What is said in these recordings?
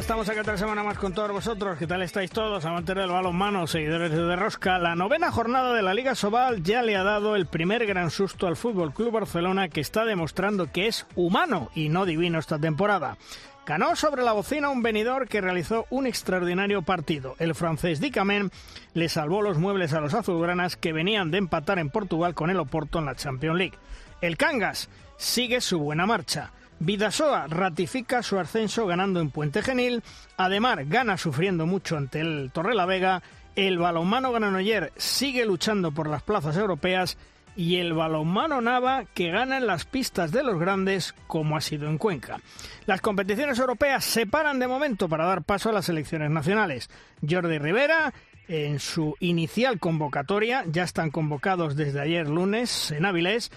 Estamos aquí otra semana más con todos vosotros. ¿Qué tal estáis todos? Amantes del balonmano, seguidores de Rosca. La novena jornada de la Liga Sobal ya le ha dado el primer gran susto al Fútbol Club Barcelona que está demostrando que es humano y no divino esta temporada. Ganó sobre la bocina un venidor que realizó un extraordinario partido. El francés Dicamen le salvó los muebles a los azulgranas que venían de empatar en Portugal con el Oporto en la Champions League. El Cangas sigue su buena marcha. Vidasoa ratifica su ascenso ganando en Puente Genil. Además, gana sufriendo mucho ante el Torrelavega. El balonmano Granoller sigue luchando por las plazas europeas. Y el balonmano Nava que gana en las pistas de los grandes, como ha sido en Cuenca. Las competiciones europeas se paran de momento para dar paso a las elecciones nacionales. Jordi Rivera en su inicial convocatoria. Ya están convocados desde ayer lunes en Avilés.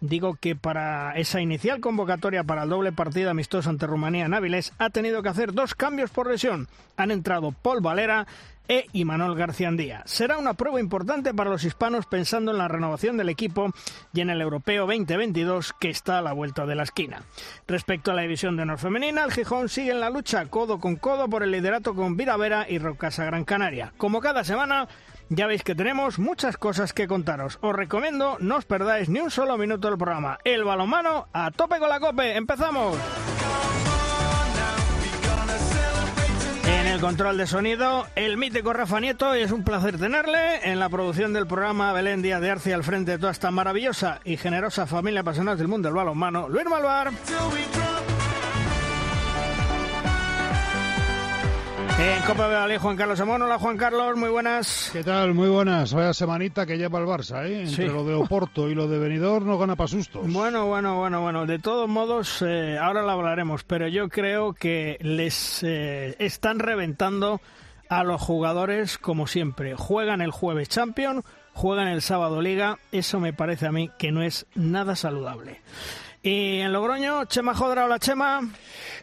Digo que para esa inicial convocatoria para el doble partido amistoso ante Rumanía en Avilés ha tenido que hacer dos cambios por lesión. Han entrado Paul Valera e Imanol García Andía. Será una prueba importante para los hispanos pensando en la renovación del equipo y en el Europeo 2022 que está a la vuelta de la esquina. Respecto a la división de honor femenina, el Gijón sigue en la lucha codo con codo por el liderato con Viravera y Rocasa Gran Canaria. Como cada semana, ya veis que tenemos muchas cosas que contaros. Os recomiendo no os perdáis ni un solo minuto del programa. El balonmano a tope con la cope. ¡Empezamos! El control de sonido, el mítico Rafa Nieto, y es un placer tenerle. En la producción del programa, Belén Díaz de Arce al frente de toda esta maravillosa y generosa familia apasionada del mundo del balonmano, Luis Malvar. En Copa de Juan Carlos Amón. Hola, Juan Carlos, muy buenas. ¿Qué tal? Muy buenas. Vaya semanita que lleva el Barça, ¿eh? Entre Sí. lo de Oporto y lo de Benidorm no gana para sustos. Bueno, bueno, bueno, bueno. De todos modos, eh, ahora lo hablaremos, pero yo creo que les eh, están reventando a los jugadores como siempre. Juegan el jueves Champion, juegan el sábado Liga. Eso me parece a mí que no es nada saludable. Y en Logroño, Chema Jodra, hola Chema.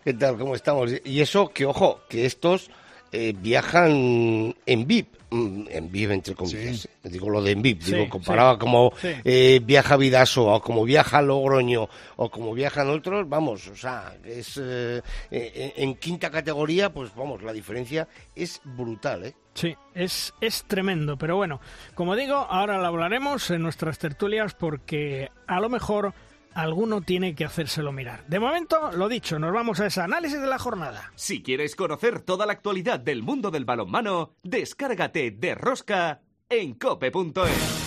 ¿Qué tal? ¿Cómo estamos? Y eso, que ojo, que estos eh, viajan en VIP, mm, en VIP entre comillas. Digo lo de en VIP, Sí, digo, comparado sí, a como eh, viaja Vidaso, o como viaja Logroño, o como viajan otros, vamos, o sea, es eh, eh, en quinta categoría, pues vamos, la diferencia es brutal, ¿eh? Sí, es, es tremendo, pero bueno, como digo, ahora lo hablaremos en nuestras tertulias porque a lo mejor alguno tiene que hacérselo mirar. De momento, lo dicho, nos vamos a ese análisis de la jornada. Si quieres conocer toda la actualidad del mundo del balonmano, descárgate de Rosca en cope.es.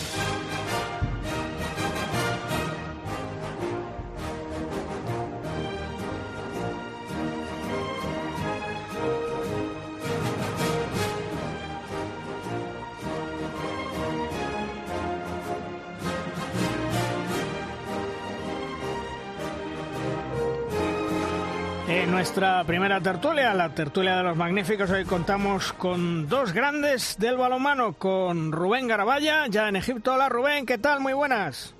nuestra primera tertulia, la tertulia de los magníficos, hoy contamos con dos grandes del balonmano, con Rubén Garabaya, ya en Egipto. Hola Rubén, ¿qué tal? Muy buenas.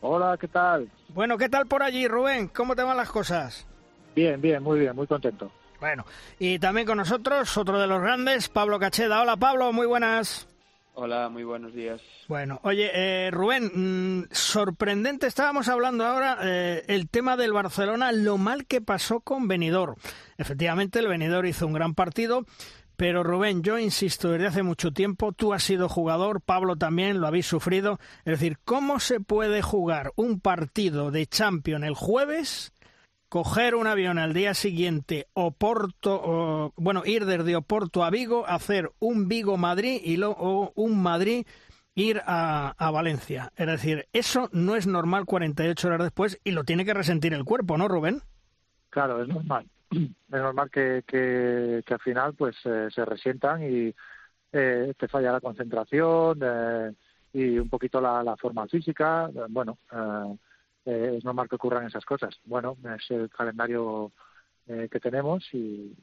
Hola, ¿qué tal? Bueno, ¿qué tal por allí, Rubén? ¿Cómo te van las cosas? Bien, bien, muy bien, muy contento. Bueno, y también con nosotros otro de los grandes, Pablo Cacheda. Hola Pablo, muy buenas. Hola, muy buenos días. Bueno, oye, eh, Rubén, mm, sorprendente, estábamos hablando ahora eh, el tema del Barcelona, lo mal que pasó con Benidorm. Efectivamente, el Benidorm hizo un gran partido, pero Rubén, yo insisto desde hace mucho tiempo, tú has sido jugador, Pablo también, lo habéis sufrido. Es decir, ¿cómo se puede jugar un partido de Champions el jueves coger un avión al día siguiente, Oporto, o, bueno, ir desde Oporto a Vigo, hacer un Vigo-Madrid y luego un Madrid ir a, a Valencia. Es decir, eso no es normal 48 horas después y lo tiene que resentir el cuerpo, ¿no, Rubén? Claro, es normal. Es normal que, que, que al final pues eh, se resientan y eh, te falla la concentración eh, y un poquito la, la forma física. Eh, Bueno, eh, eh, es normal que ocurran esas cosas. Bueno, es el calendario eh, que tenemos y,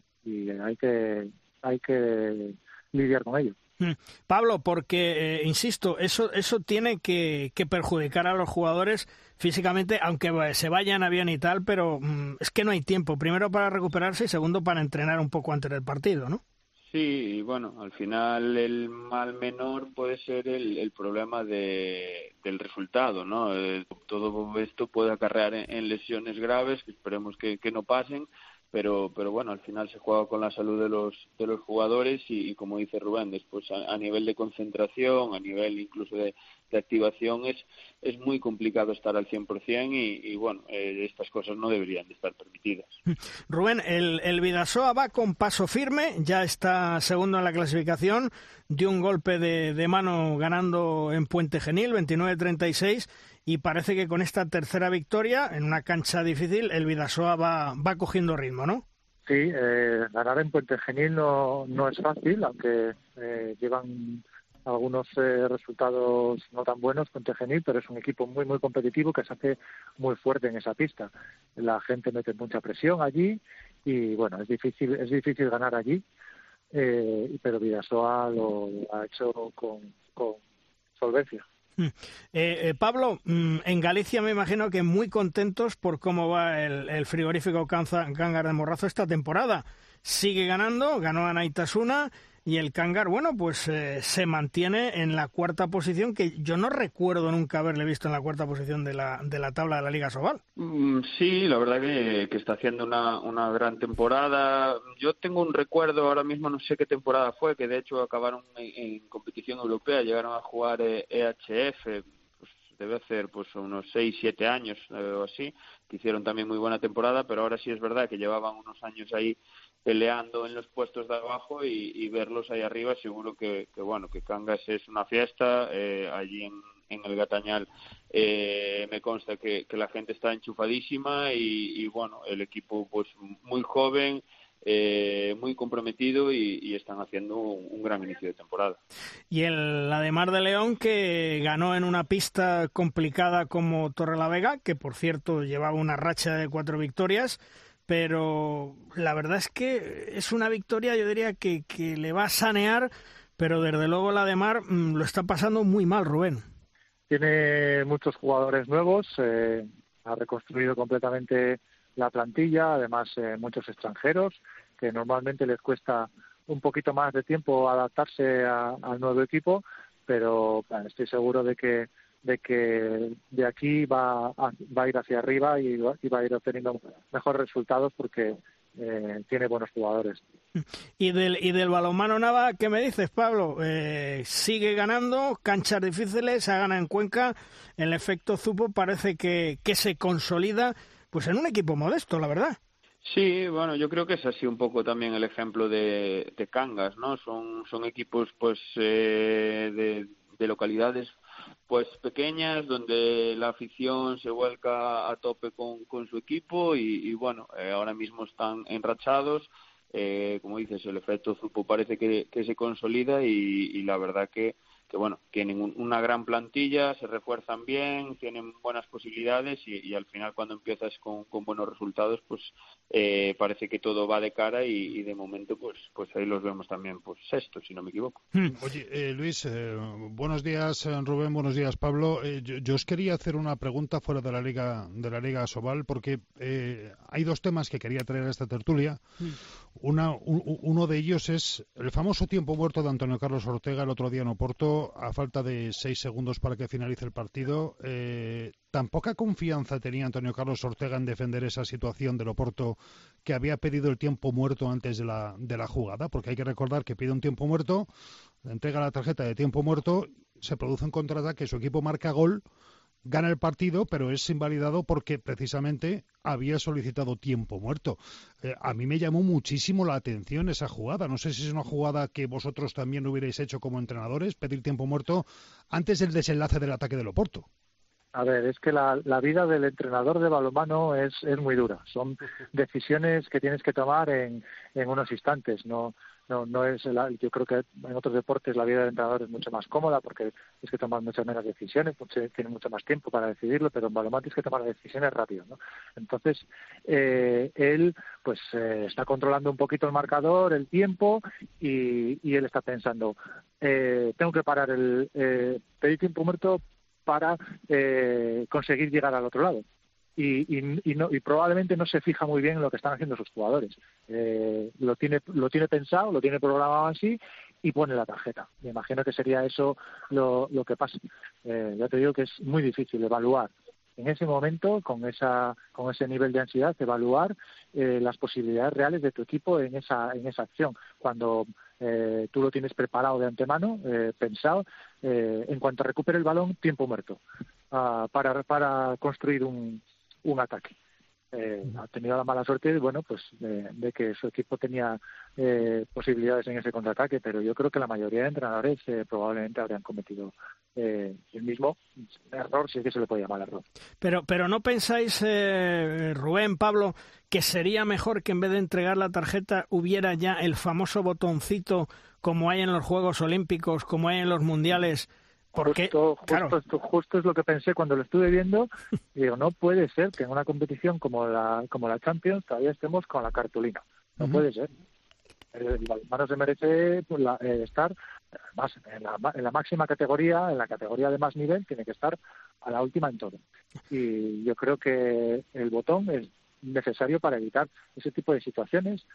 hay que hay que lidiar con ello. Mm. Pablo, porque, eh, insisto, eso, eso tiene que, perjudicar a los jugadores físicamente, aunque se vayan a avión y tal, pero mm, es que no hay tiempo, primero para recuperarse y segundo para entrenar un poco antes del partido, ¿no? Sí, y bueno, al final el mal menor puede ser el, problema de, del resultado, ¿no? Eh, todo esto puede acarrear en, lesiones graves, que esperemos que, que no pasen, pero pero bueno al final se juega con la salud de los de los jugadores y, como dice Rubén después a, nivel de concentración a nivel incluso de, activación es es muy complicado estar al 100% y, y bueno eh, estas cosas no deberían de estar permitidas. Rubén el el Vidasoa va con paso firme ya está segundo en la clasificación dio un golpe de, de mano ganando en Puente Genil 29-36 y parece que con esta tercera victoria en una cancha difícil el Vidasoa va, va cogiendo ritmo, ¿no? Sí, eh, ganar en Puente Genil no, no es fácil, aunque eh, llevan algunos eh, resultados no tan buenos Puente Genil, pero es un equipo muy muy competitivo que se hace muy fuerte en esa pista. La gente mete mucha presión allí y bueno, es difícil es difícil ganar allí, eh, pero Vidasoa lo ha hecho con, solvencia. Mm. Eh, eh, Pablo, mm, en Galicia me imagino que muy contentos por cómo va el, frigorífico Cángar de Morrazo esta temporada. Sigue ganando, ganó a Naitasuna y el Cangar, bueno, pues eh, se mantiene en la cuarta posición, que yo no recuerdo nunca haberle visto en la cuarta posición de la, de la tabla de la Liga Sobal. Mm, sí, la verdad que, está haciendo una, una gran temporada. Yo tengo un recuerdo, ahora mismo no sé qué temporada fue, que de hecho acabaron en, competición europea, llegaron a jugar EHF, e pues debe hacer pues unos 6, 7 años eh, o así, que hicieron también muy buena temporada, pero ahora sí es verdad que llevaban unos años ahí peleando en los puestos de abajo y, verlos ahí arriba seguro que, bueno que Cangas es una fiesta eh, allí en, el Gatañal eh, me consta que, la gente está enchufadísima y, bueno el equipo pues muy joven eh, muy comprometido y, están haciendo un, gran inicio de temporada. Y el la de León que ganó en una pista complicada como Torre la Vega, que por cierto llevaba una racha de cuatro victorias, pero la verdad es que es una victoria, yo diría que, que le va a sanear, pero desde luego la de Mar mm, lo está pasando muy mal, Rubén. Tiene muchos jugadores nuevos, eh, ha reconstruido completamente la plantilla, además eh, muchos extranjeros, que normalmente les cuesta un poquito más de tiempo adaptarse al nuevo equipo, pero estoy seguro de que de que de aquí va a, va a ir hacia arriba y va, a ir obteniendo mejores resultados porque eh, tiene buenos jugadores. Y del, y del balonmano Nava, ¿qué me dices, Pablo? Eh, sigue ganando, canchas difíciles, se gana en Cuenca, el efecto Zupo parece que, que se consolida pues en un equipo modesto, la verdad. Sí, bueno, yo creo que es así un poco también el ejemplo de, de Cangas, ¿no? Son, son equipos pues eh, de, de localidades pues pequeñas donde la afición se vuelca a tope con, con su equipo y, bueno eh, ahora mismo están enrachados. Eh, como dices el efecto Zupo parece que, que se consolida y la verdad que que bueno, tienen una gran plantilla, se refuerzan bien, tienen buenas posibilidades y, al final cuando empiezas con, buenos resultados, pues eh, parece que todo va de cara y, de momento pues pues ahí los vemos también pues sexto, si no me equivoco. Hmm. Oye, eh, Luis, eh, buenos días Rubén, buenos días Pablo. Yo, os quería hacer una pregunta fuera de la liga de la liga Sobal porque hay dos temas que quería traer a esta tertulia. Una, uno de ellos es el famoso tiempo muerto de Antonio Carlos Ortega el otro día en Oporto a falta de seis segundos para que finalice el partido. Eh, ¿Tan poca confianza tenía Antonio Carlos Ortega en defender esa situación del Oporto que había pedido el tiempo muerto antes de la, de la jugada? Porque hay que recordar que pide un tiempo muerto, entrega la tarjeta de tiempo muerto, se produce un contraataque, su equipo marca gol gana el partido, pero es invalidado porque precisamente había solicitado tiempo muerto. Eh, a mí me llamó muchísimo la atención esa jugada. No sé si es una jugada que vosotros también hubierais hecho como entrenadores, pedir tiempo muerto antes del desenlace del ataque del Oporto. A ver, es que la, la vida del entrenador de balonmano es, es muy dura. Son decisiones que tienes que tomar en, en unos instantes. No, no, no es yo creo que en otros deportes la vida del entrenador es mucho más cómoda porque es que tomar muchas menos decisiones, tiene mucho más tiempo para decidirlo, pero en balonmano tienes que tomar decisiones rápido, ¿no? Entonces eh, él pues eh, está controlando un poquito el marcador, el tiempo y, y él está pensando eh, tengo que parar el eh, pedir tiempo muerto para eh, conseguir llegar al otro lado. Y, y, no, y, probablemente no se fija muy bien en lo que están haciendo sus jugadores. Eh, lo, tiene, lo tiene pensado, lo tiene programado así y pone la tarjeta. Me imagino que sería eso lo, lo que pasa. Eh, ya te digo que es muy difícil evaluar en ese momento, con, esa, con ese nivel de ansiedad, evaluar eh, las posibilidades reales de tu equipo en esa, en esa acción. Cuando eh, tú lo tienes preparado de antemano, eh, pensado, eh, en cuanto recupere el balón, tiempo muerto, uh, para, para construir un, un ataque. Eh, ha tenido la mala suerte bueno pues de, de que su equipo tenía eh, posibilidades en ese contraataque pero yo creo que la mayoría de entrenadores eh, probablemente habrían cometido eh, el mismo error si es que se le puede llamar error pero pero no pensáis eh, Rubén Pablo que sería mejor que en vez de entregar la tarjeta hubiera ya el famoso botoncito como hay en los Juegos Olímpicos como hay en los mundiales porque, justo, justo, claro. esto, justo es lo que pensé cuando lo estuve viendo. Y digo, no puede ser que en una competición como la, como la Champions todavía estemos con la cartulina. No uh -huh. puede ser. El balonmano se merece pues, la, eh, estar más en la, en la máxima categoría, en la categoría de más nivel, tiene que estar a la última en todo. Y yo creo que el botón es necesario para evitar ese tipo de situaciones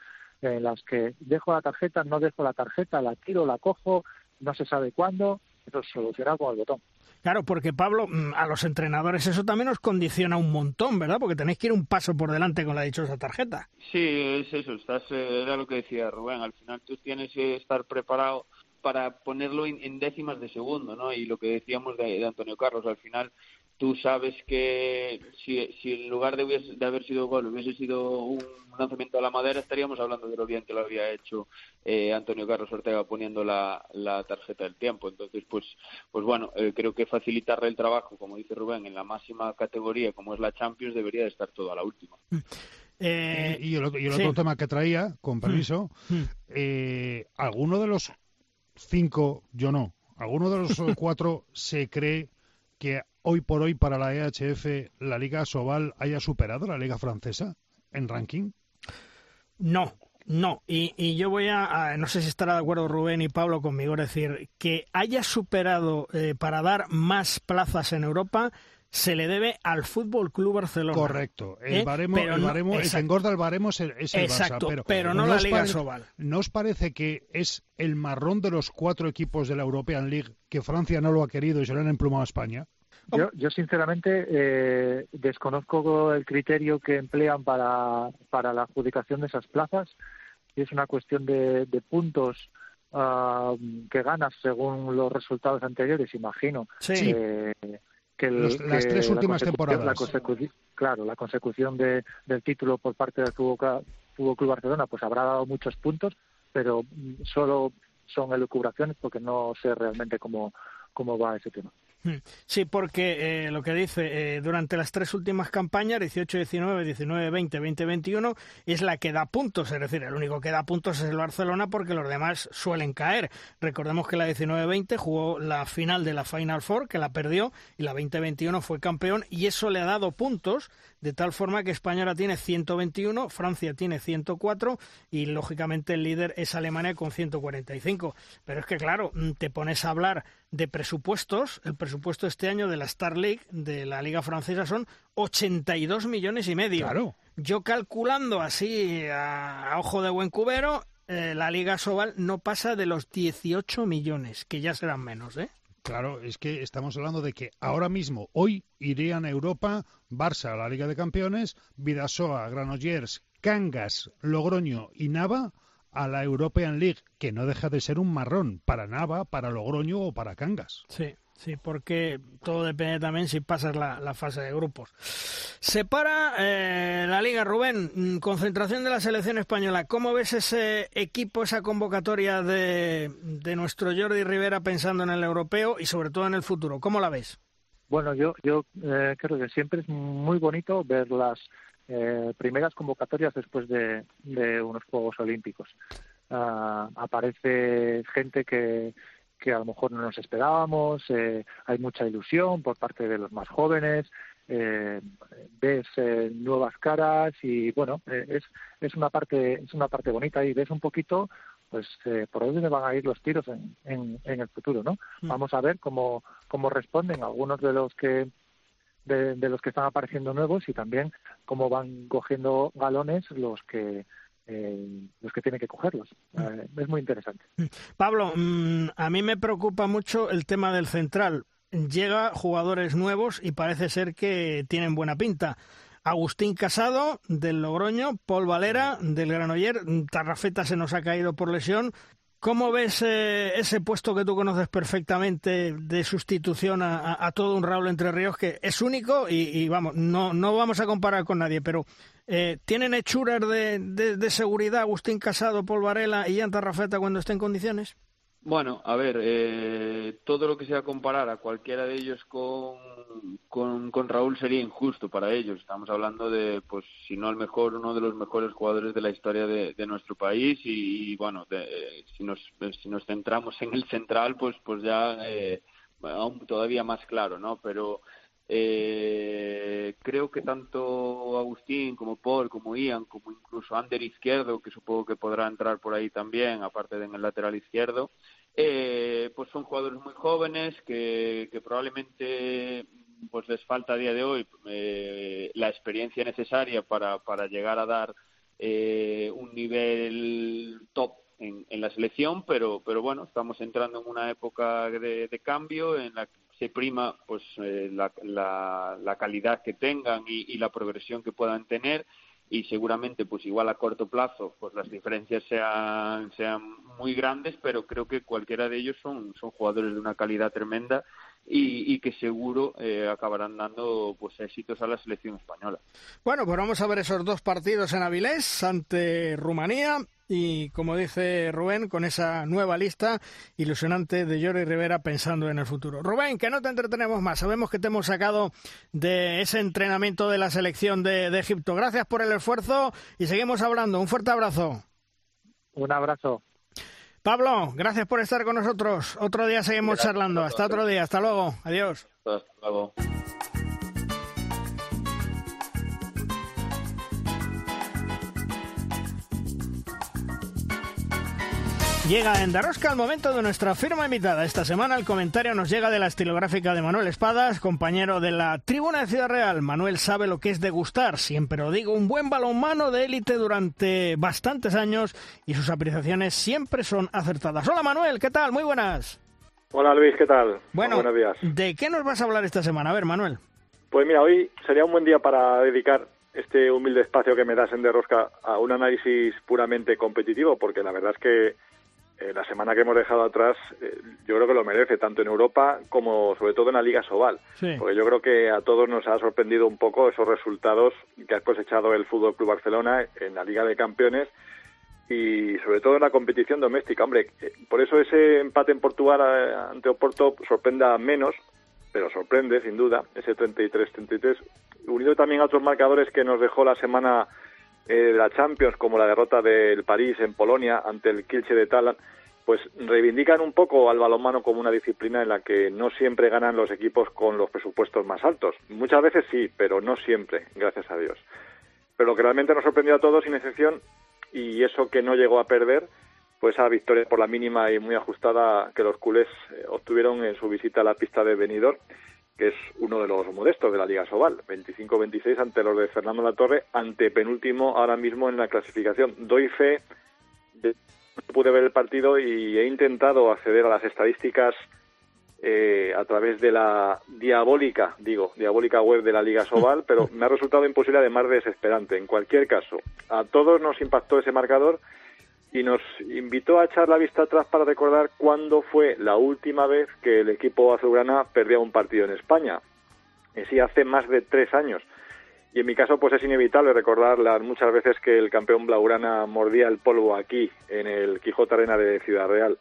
en las que dejo la tarjeta, no dejo la tarjeta, la tiro, la cojo, no se sabe cuándo, eso es solucionado con el botón. Claro, porque Pablo, mm, a los entrenadores eso también os condiciona un montón, ¿verdad? Porque tenéis que ir un paso por delante con la dichosa tarjeta. Sí, es eso, estás, eh, era lo que decía Rubén, al final tú tienes que estar preparado para ponerlo en, en décimas de segundo, ¿no? Y lo que decíamos de, de Antonio Carlos, al final tú sabes que si, si en lugar de, hubiese, de haber sido gol hubiese sido un lanzamiento a la madera, estaríamos hablando de lo bien que lo había hecho eh, Antonio Carlos Ortega poniendo la, la, tarjeta del tiempo. Entonces, pues, pues bueno, eh, creo que facilitarle el trabajo, como dice Rubén, en la máxima categoría como es la Champions, debería de estar todo a la última. Eh, y, y, el, y el sí. otro tema que traía, con permiso, mm. eh, ¿alguno de los cinco, yo no, alguno de los cuatro se cree que hoy por hoy para la EHF la Liga Sobal haya superado la Liga Francesa en ranking? No, no, y, y yo voy a, a, no sé si estará de acuerdo Rubén y Pablo conmigo, es decir, que haya superado eh, para dar más plazas en Europa se le debe al Fútbol Club Barcelona. Correcto. El baremo, ¿Eh? el, baremo no, el que engorda el baremo es el, es el exacto, Barça, pero, pero no, la Liga Sobal. ¿No os parece que es el marrón de los cuatro equipos de la European League que Francia no lo ha querido y se lo han emplumado a España? Yo, yo sinceramente eh, desconozco el criterio que emplean para, para la adjudicación de esas plazas. Y es una cuestión de, de puntos uh, que ganas según los resultados anteriores, imagino. Sí. Eh, que, el, los, las que tres últimas la temporadas. La consecu claro, la consecución de, del título por parte del Fútbol, Fútbol Club Barcelona pues habrá dado muchos puntos, pero solo son elucubraciones porque no sé realmente cómo, cómo va ese tema. Sí, porque eh, lo que dice, eh, durante las tres últimas campañas, 18-19, 19-20, 20-21, es la que da puntos, es decir, el único que da puntos es el Barcelona porque los demás suelen caer. Recordemos que la 19-20 jugó la final de la Final Four, que la perdió, y la 20-21 fue campeón, y eso le ha dado puntos, de tal forma que España ahora tiene 121, Francia tiene 104, y lógicamente el líder es Alemania con 145. Pero es que, claro, te pones a hablar de presupuestos, el presupuesto este año de la Star League, de la Liga Francesa, son 82 millones y medio. Claro. Yo calculando así a, a ojo de buen cubero, eh, la Liga Sobal no pasa de los 18 millones, que ya serán menos, ¿eh? Claro, es que estamos hablando de que ahora mismo, hoy, irían a Europa Barça a la Liga de Campeones, Vidasoa, Granollers, Cangas, Logroño y Nava a la European League, que no deja de ser un marrón para Nava, para Logroño o para Cangas. Sí, sí, porque todo depende también si pasas la, fase de grupos. Se para eh, la Liga, Rubén, concentración de la selección española. ¿Cómo ves ese equipo, esa convocatoria de, de nuestro Jordi Rivera pensando en el europeo y sobre todo en el futuro? ¿Cómo la ves? Bueno, yo, yo eh, creo que siempre es muy bonito ver las eh, primeras convocatorias después de, unos Juegos Olímpicos. Ah, aparece gente que, que a lo mejor no nos esperábamos, eh, hay mucha ilusión por parte de los más jóvenes, eh, ves eh, nuevas caras y bueno eh, es es una parte es una parte bonita y ves un poquito pues por dónde van a ir los tiros en, en, el futuro no mm. vamos a ver cómo cómo responden algunos de los que de, los que están apareciendo nuevos y también cómo van cogiendo galones los que los que tienen que cogerlos. Mm. es muy interesante. Mm. Pablo, a mí me preocupa mucho el tema del central, llega jugadores nuevos y parece ser que tienen buena pinta. Agustín Casado del Logroño, Paul Valera del Granoller, Tarrafeta se nos ha caído por lesión. ¿Cómo ves eh, ese puesto que tú conoces perfectamente de sustitución a, todo un Raúl Entre Ríos que es único y, vamos, no, no vamos a comparar con nadie, pero eh, ¿tienen hechuras de, de, seguridad Agustín Casado, Paul Varela y Ian Tarrafeta cuando estén en condiciones? Bueno, a ver, eh, todo lo que sea comparar a cualquiera de ellos con, con, Raúl sería injusto para ellos. Estamos hablando de, pues, si no el mejor, uno de los mejores jugadores de la historia de, nuestro país y, bueno, si, nos, si nos centramos en el central, pues, pues ya eh, aún todavía más claro, ¿no? Pero eh, creo que tanto Agustín como Paul, como Ian, como incluso Ander Izquierdo, que supongo que podrá entrar por ahí también, aparte de en el lateral izquierdo, eh, pues son jugadores muy jóvenes que, probablemente pues les falta a día de hoy eh, la experiencia necesaria para, para llegar a dar eh, un nivel top en, en, la selección, pero, pero bueno, estamos entrando en una época de, cambio en la que se prima pues eh, la, la, la, calidad que tengan y, y la progresión que puedan tener y seguramente pues igual a corto plazo pues las diferencias sean sean muy grandes pero creo que cualquiera de ellos son son jugadores de una calidad tremenda y, y que seguro eh, acabarán dando pues éxitos a la selección española. Bueno, pues vamos a ver esos dos partidos en Avilés ante Rumanía y como dice Rubén, con esa nueva lista ilusionante de Jordi Rivera pensando en el futuro. Rubén, que no te entretenemos más, sabemos que te hemos sacado de ese entrenamiento de la selección de, de Egipto. Gracias por el esfuerzo y seguimos hablando. Un fuerte abrazo. Un abrazo. Pablo, gracias por estar con nosotros. Otro día seguimos charlando. Hasta otro día. Hasta luego. Adiós. Hasta luego. Llega en Darosca el momento de nuestra firma invitada. Esta semana el comentario nos llega de la estilográfica de Manuel Espadas, compañero de la Tribuna de Ciudad Real. Manuel sabe lo que es degustar, siempre lo digo, un buen balonmano de élite durante bastantes años y sus apreciaciones siempre son acertadas. Hola Manuel, ¿qué tal? Muy buenas. Hola Luis, ¿qué tal? Bueno, Buenos días. ¿de qué nos vas a hablar esta semana? A ver, Manuel. Pues mira, hoy sería un buen día para dedicar este humilde espacio que me das en Derrosca a un análisis puramente competitivo, porque la verdad es que eh, la semana que hemos dejado atrás, eh, yo creo que lo merece, tanto en Europa como sobre todo en la Liga Sobal. Porque yo creo que a todos nos ha sorprendido un poco esos resultados que ha cosechado el Fútbol Club Barcelona en la Liga de Campeones y sobre todo en la competición doméstica. Hombre, eh, por eso ese empate en Portugal ante Oporto sorprenda menos, pero sorprende sin duda, ese 33-33, unido también a otros marcadores que nos dejó la semana eh, de la Champions, como la derrota del París en Polonia ante el Kielce de Talan, pues reivindican un poco al balonmano como una disciplina en la que no siempre ganan los equipos con los presupuestos más altos. Muchas veces sí, pero no siempre, gracias a Dios. Pero lo que realmente nos sorprendió a todos, sin excepción, y eso que no llegó a perder, pues esa victoria por la mínima y muy ajustada que los culés eh, obtuvieron en su visita a la pista de Benidorm que es uno de los modestos de la Liga Sobal, 25-26 ante los de Fernando Latorre, ante penúltimo ahora mismo en la clasificación. Doy fe, de, pude ver el partido y he intentado acceder a las estadísticas eh, a través de la diabólica, digo, diabólica web de la Liga Sobal, pero me ha resultado imposible además desesperante. En cualquier caso, a todos nos impactó ese marcador y nos invitó a echar la vista atrás para recordar cuándo fue la última vez que el equipo azulgrana perdía un partido en España. Y sí, hace más de tres años. Y en mi caso, pues es inevitable recordar las muchas veces que el campeón blaugrana mordía el polvo aquí, en el Quijote Arena de Ciudad Real.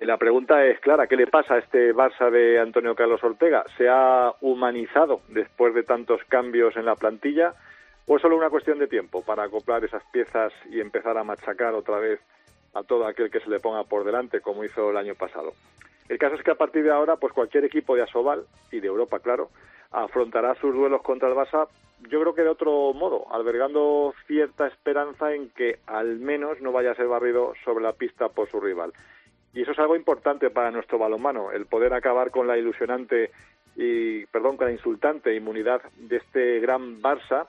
La pregunta es clara, ¿qué le pasa a este Barça de Antonio Carlos Ortega? ¿Se ha humanizado después de tantos cambios en la plantilla o es solo una cuestión de tiempo para acoplar esas piezas y empezar a machacar otra vez a todo aquel que se le ponga por delante como hizo el año pasado? El caso es que a partir de ahora, pues cualquier equipo de Asobal y de Europa, claro, afrontará sus duelos contra el Barça, yo creo que de otro modo, albergando cierta esperanza en que al menos no vaya a ser barrido sobre la pista por su rival. Y eso es algo importante para nuestro balonmano, el poder acabar con la ilusionante y, perdón, con la insultante inmunidad de este gran Barça,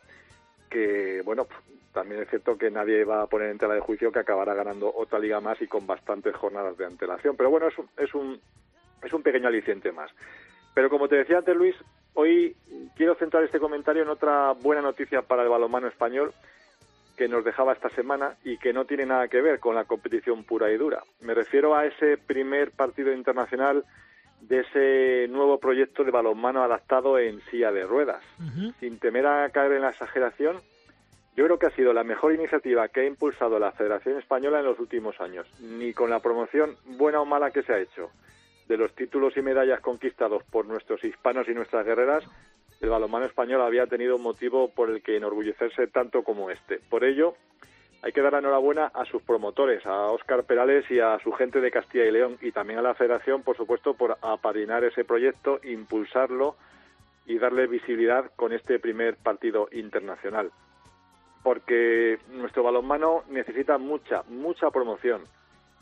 que, bueno, también es cierto que nadie va a poner en tela de juicio que acabará ganando otra liga más y con bastantes jornadas de antelación. Pero bueno, es un, es un, es un pequeño aliciente más. Pero como te decía antes, Luis, hoy quiero centrar este comentario en otra buena noticia para el balonmano español que nos dejaba esta semana y que no tiene nada que ver con la competición pura y dura. Me refiero a ese primer partido internacional de ese nuevo proyecto de balonmano adaptado en silla de ruedas. Sin temer a caer en la exageración, yo creo que ha sido la mejor iniciativa que ha impulsado la Federación Española en los últimos años, ni con la promoción buena o mala que se ha hecho de los títulos y medallas conquistados por nuestros hispanos y nuestras guerreras, el balonmano español había tenido un motivo por el que enorgullecerse tanto como este. Por ello, hay que dar la enhorabuena a sus promotores, a Óscar Perales y a su gente de Castilla y León, y también a la Federación, por supuesto, por apadrinar ese proyecto, impulsarlo y darle visibilidad con este primer partido internacional. Porque nuestro balonmano necesita mucha, mucha promoción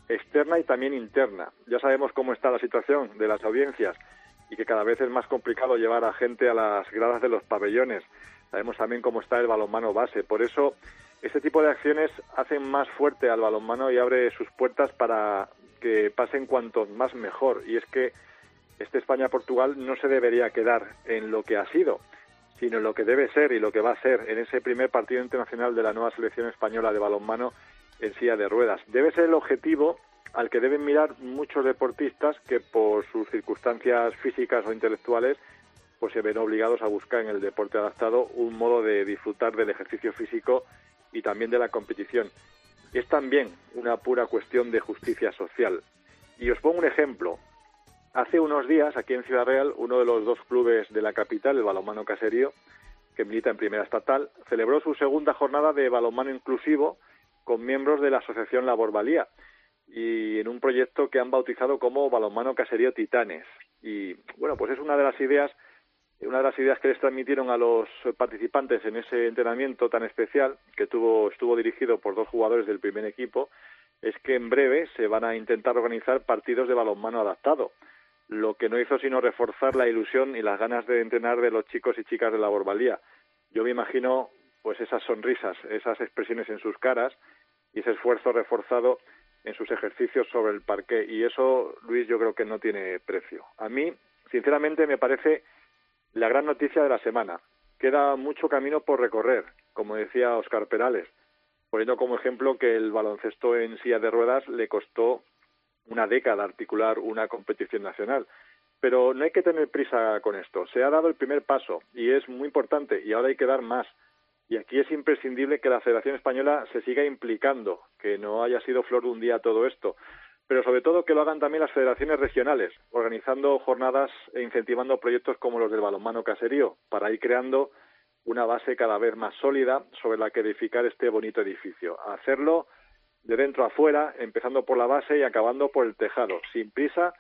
externa y también interna. Ya sabemos cómo está la situación de las audiencias y que cada vez es más complicado llevar a gente a las gradas de los pabellones. Sabemos también cómo está el balonmano base. Por eso, este tipo de acciones hacen más fuerte al balonmano y abre sus puertas para que pasen cuanto más mejor. Y es que este España-Portugal no se debería quedar en lo que ha sido, sino en lo que debe ser y lo que va a ser en ese primer partido internacional de la nueva selección española de balonmano en silla de ruedas. Debe ser el objetivo al que deben mirar muchos deportistas que por sus circunstancias físicas o intelectuales pues se ven obligados a buscar en el deporte adaptado un modo de disfrutar del ejercicio físico y también de la competición. Es también una pura cuestión de justicia social. Y os pongo un ejemplo. Hace unos días, aquí en Ciudad Real, uno de los dos clubes de la capital, el Balonmano Caserío, que milita en Primera Estatal, celebró su segunda jornada de balonmano inclusivo con miembros de la Asociación Labor Valía y en un proyecto que han bautizado como Balonmano Caserío Titanes. Y bueno, pues es una de las ideas, una de las ideas que les transmitieron a los participantes en ese entrenamiento tan especial que tuvo, estuvo dirigido por dos jugadores del primer equipo, es que en breve se van a intentar organizar partidos de balonmano adaptado, lo que no hizo sino reforzar la ilusión y las ganas de entrenar de los chicos y chicas de Labor Valía. Yo me imagino pues esas sonrisas, esas expresiones en sus caras y ese esfuerzo reforzado en sus ejercicios sobre el parque. Y eso, Luis, yo creo que no tiene precio. A mí, sinceramente, me parece la gran noticia de la semana. Queda mucho camino por recorrer, como decía Oscar Perales, poniendo como ejemplo que el baloncesto en silla de ruedas le costó una década articular una competición nacional. Pero no hay que tener prisa con esto. Se ha dado el primer paso y es muy importante y ahora hay que dar más. Y aquí es imprescindible que la Federación Española se siga implicando, que no haya sido flor de un día todo esto, pero sobre todo que lo hagan también las federaciones regionales, organizando jornadas e incentivando proyectos como los del balonmano caserío, para ir creando una base cada vez más sólida sobre la que edificar este bonito edificio. Hacerlo de dentro a fuera, empezando por la base y acabando por el tejado, sin prisa,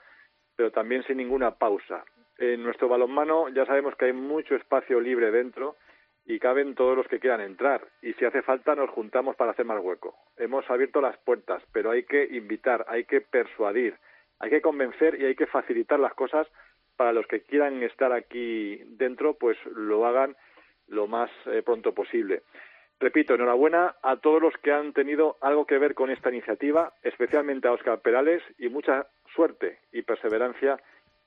pero también sin ninguna pausa. En nuestro balonmano ya sabemos que hay mucho espacio libre dentro y caben todos los que quieran entrar. Y si hace falta nos juntamos para hacer más hueco. Hemos abierto las puertas, pero hay que invitar, hay que persuadir, hay que convencer y hay que facilitar las cosas para los que quieran estar aquí dentro, pues lo hagan lo más eh, pronto posible. Repito, enhorabuena a todos los que han tenido algo que ver con esta iniciativa, especialmente a Óscar Perales, y mucha suerte y perseverancia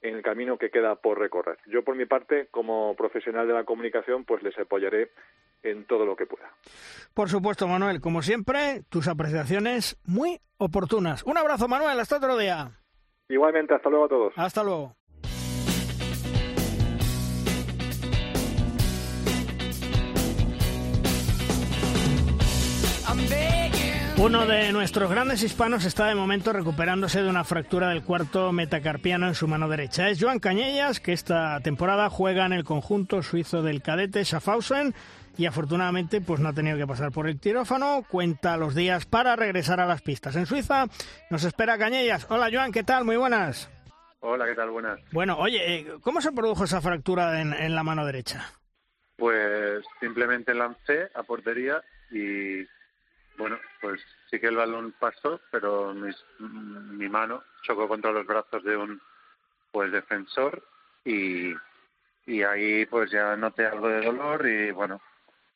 en el camino que queda por recorrer. Yo, por mi parte, como profesional de la comunicación, pues les apoyaré en todo lo que pueda. Por supuesto, Manuel, como siempre, tus apreciaciones muy oportunas. Un abrazo, Manuel, hasta otro día. Igualmente, hasta luego a todos. Hasta luego. Uno de nuestros grandes hispanos está de momento recuperándose de una fractura del cuarto metacarpiano en su mano derecha. Es Joan Cañellas, que esta temporada juega en el conjunto suizo del cadete Schaffhausen y afortunadamente pues no ha tenido que pasar por el quirófano. Cuenta los días para regresar a las pistas. En Suiza nos espera Cañellas. Hola Joan, ¿qué tal? Muy buenas. Hola, ¿qué tal? Buenas. Bueno, oye, eh, ¿cómo se produjo esa fractura en, en la mano derecha? Pues simplemente lancé a portería y bueno, pues sí que el balón pasó, pero mi mano chocó contra los brazos de un pues defensor y, y ahí pues ya noté algo de dolor y bueno,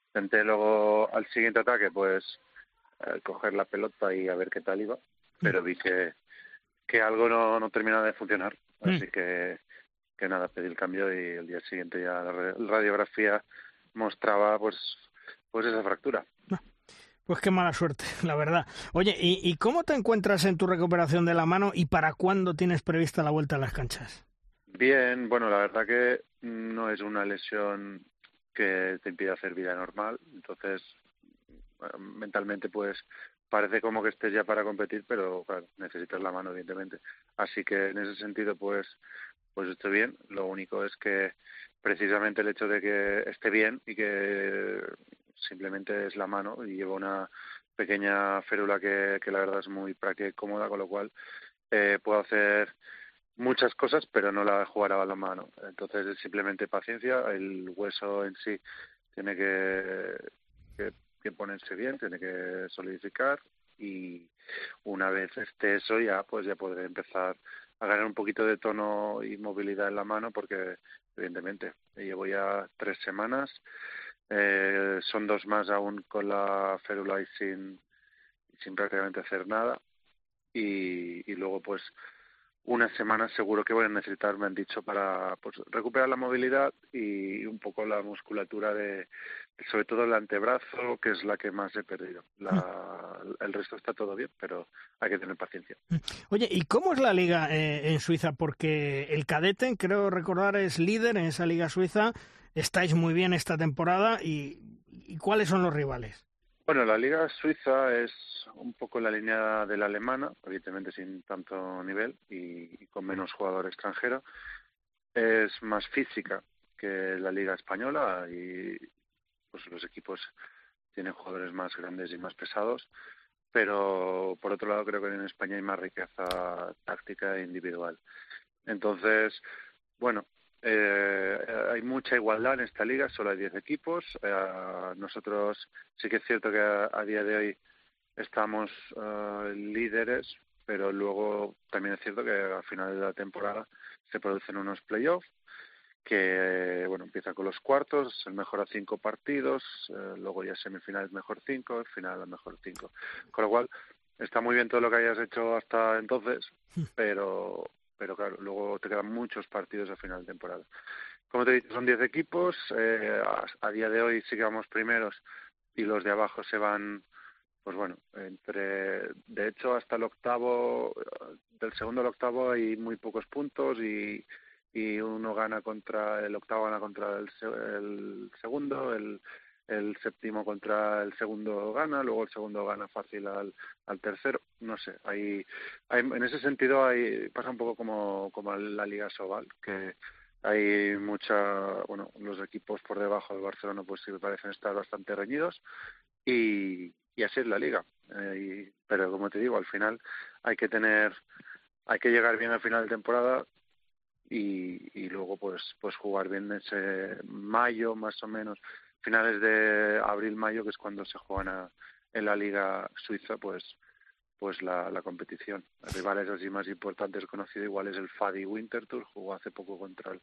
intenté luego al siguiente ataque pues eh, coger la pelota y a ver qué tal iba, pero vi que, que algo no, no terminaba de funcionar, mm. así que, que nada, pedí el cambio y el día siguiente ya la radiografía mostraba pues pues esa fractura. Pues qué mala suerte, la verdad. Oye, ¿y, cómo te encuentras en tu recuperación de la mano y para cuándo tienes prevista la vuelta a las canchas? Bien, bueno, la verdad que no es una lesión que te impida hacer vida normal, entonces mentalmente pues parece como que estés ya para competir, pero claro, necesitas la mano evidentemente. Así que en ese sentido pues pues estoy bien. Lo único es que precisamente el hecho de que esté bien y que simplemente es la mano y llevo una pequeña férula que, que la verdad es muy práctica y cómoda, con lo cual eh, puedo hacer muchas cosas, pero no la jugar a balonmano. Entonces es simplemente paciencia, el hueso en sí tiene que, que, que ponerse bien, tiene que solidificar y una vez esté eso ya pues ya podré empezar a ganar un poquito de tono y movilidad en la mano porque evidentemente llevo ya tres semanas eh, son dos más aún con la férula y sin, sin prácticamente hacer nada. Y, y luego, pues, una semana seguro que voy a necesitar, me han dicho, para pues, recuperar la movilidad y un poco la musculatura de, sobre todo el antebrazo, que es la que más he perdido. La, el resto está todo bien, pero hay que tener paciencia. Oye, ¿y cómo es la liga eh, en Suiza? Porque el cadete, creo recordar, es líder en esa liga suiza estáis muy bien esta temporada y, cuáles son los rivales. Bueno, la liga suiza es un poco la línea de la alemana, evidentemente sin tanto nivel y, con menos jugador extranjero. Es más física que la liga española y pues los equipos tienen jugadores más grandes y más pesados, pero por otro lado creo que en España hay más riqueza táctica e individual. Entonces, bueno, eh, hay mucha igualdad en esta liga, solo hay 10 equipos. Eh, nosotros sí que es cierto que a, día de hoy estamos eh, líderes, pero luego también es cierto que al final de la temporada se producen unos playoffs que bueno empieza con los cuartos, el mejor a cinco partidos, eh, luego ya semifinales mejor cinco, final a mejor cinco. Con lo cual está muy bien todo lo que hayas hecho hasta entonces, hmm. pero pero claro, luego te quedan muchos partidos a final de temporada. Como te he dicho, son 10 equipos, eh, a, día de hoy sí que vamos primeros y los de abajo se van, pues bueno, entre, de hecho hasta el octavo, del segundo al octavo hay muy pocos puntos y, y uno gana contra, el octavo gana contra el, el segundo, el, el séptimo contra el segundo gana, luego el segundo gana fácil al, al tercero, no sé, hay, hay, en ese sentido hay, pasa un poco como, como la Liga Sobal, que hay mucha, bueno, los equipos por debajo del Barcelona pues sí parecen estar bastante reñidos y, y así es la liga, eh, pero como te digo, al final hay que tener, hay que llegar bien al final de temporada y, y luego pues pues jugar bien ese mayo más o menos finales de abril-mayo, que es cuando se juegan en la Liga Suiza, pues pues la, la competición. Los rivales así más importantes conocido igual es el Fadi Winter Tour, jugó hace poco contra el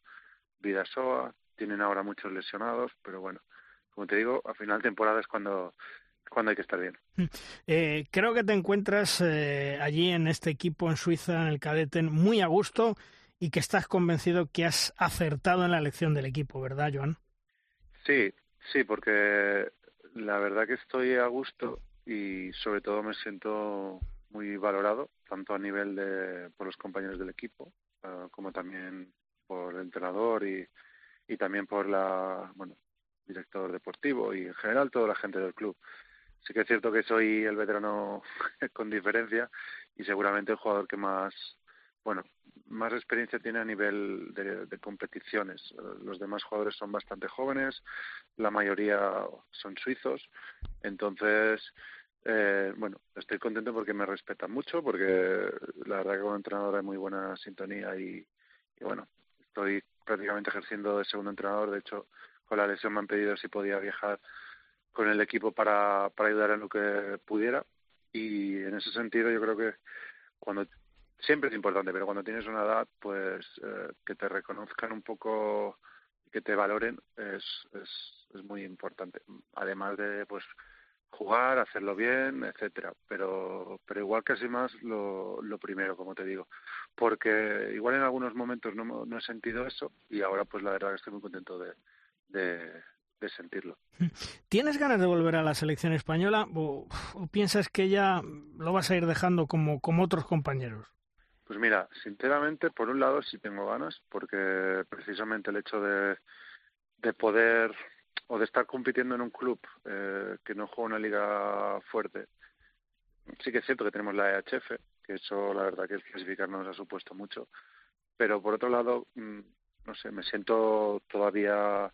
Vidasoa, tienen ahora muchos lesionados, pero bueno, como te digo, a final de temporada es cuando cuando hay que estar bien. Mm. Eh, creo que te encuentras eh, allí en este equipo en Suiza, en el Cadeten, muy a gusto y que estás convencido que has acertado en la elección del equipo, ¿verdad, Joan? Sí, Sí, porque la verdad que estoy a gusto y sobre todo me siento muy valorado, tanto a nivel de por los compañeros del equipo, ah, como también por el entrenador y, y también por la, bueno, director deportivo y en general toda la gente del club. sí que es cierto que soy el veterano con diferencia y seguramente el jugador que más, bueno, más experiencia tiene a nivel de, competiciones. Los demás jugadores son bastante jóvenes, la mayoría son suizos, entonces, eh, bueno, estoy contento porque me respetan mucho, porque la verdad que como entrenador hay muy buena sintonía y, y bueno, estoy prácticamente ejerciendo de segundo entrenador. De hecho, con la lesión me han pedido si podía viajar con el equipo para, para ayudar en lo que pudiera. Y en ese sentido yo creo que cuando siempre es importante, pero cuando tienes una edad, pues eh, que te reconozcan un poco, que te valoren, es, es, es muy importante. Además de, pues, jugar, hacerlo bien, etcétera. Pero, pero igual casi más lo, lo primero, como te digo. Porque igual en algunos momentos no, no he sentido eso y ahora pues la verdad que estoy muy contento de, de, sentirlo. ¿Tienes ganas de volver a la selección española o, o, piensas que ya lo vas a ir dejando como, como otros compañeros? Pues mira, sinceramente, por un lado sí tengo ganas, porque precisamente el hecho de, de poder o de estar compitiendo en un club eh, que no juega una liga fuerte, sí que es cierto que tenemos la EHF, que eso la verdad que el clasificar nos ha supuesto mucho, pero por otro lado, mm, no sé, me siento todavía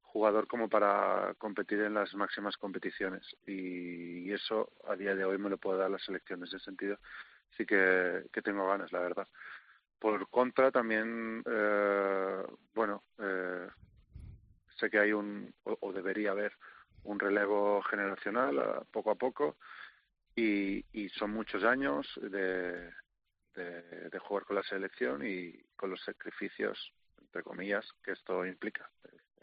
jugador como para competir en las máximas competiciones y, y eso a día de hoy me lo puede dar la selección en ese sentido sí que, que tengo ganas la verdad por contra también eh, bueno eh, sé que hay un o, debería haber un relevo generacional uh, poco a poco y, y son muchos años de, de, de jugar con la selección y con los sacrificios entre comillas que esto implica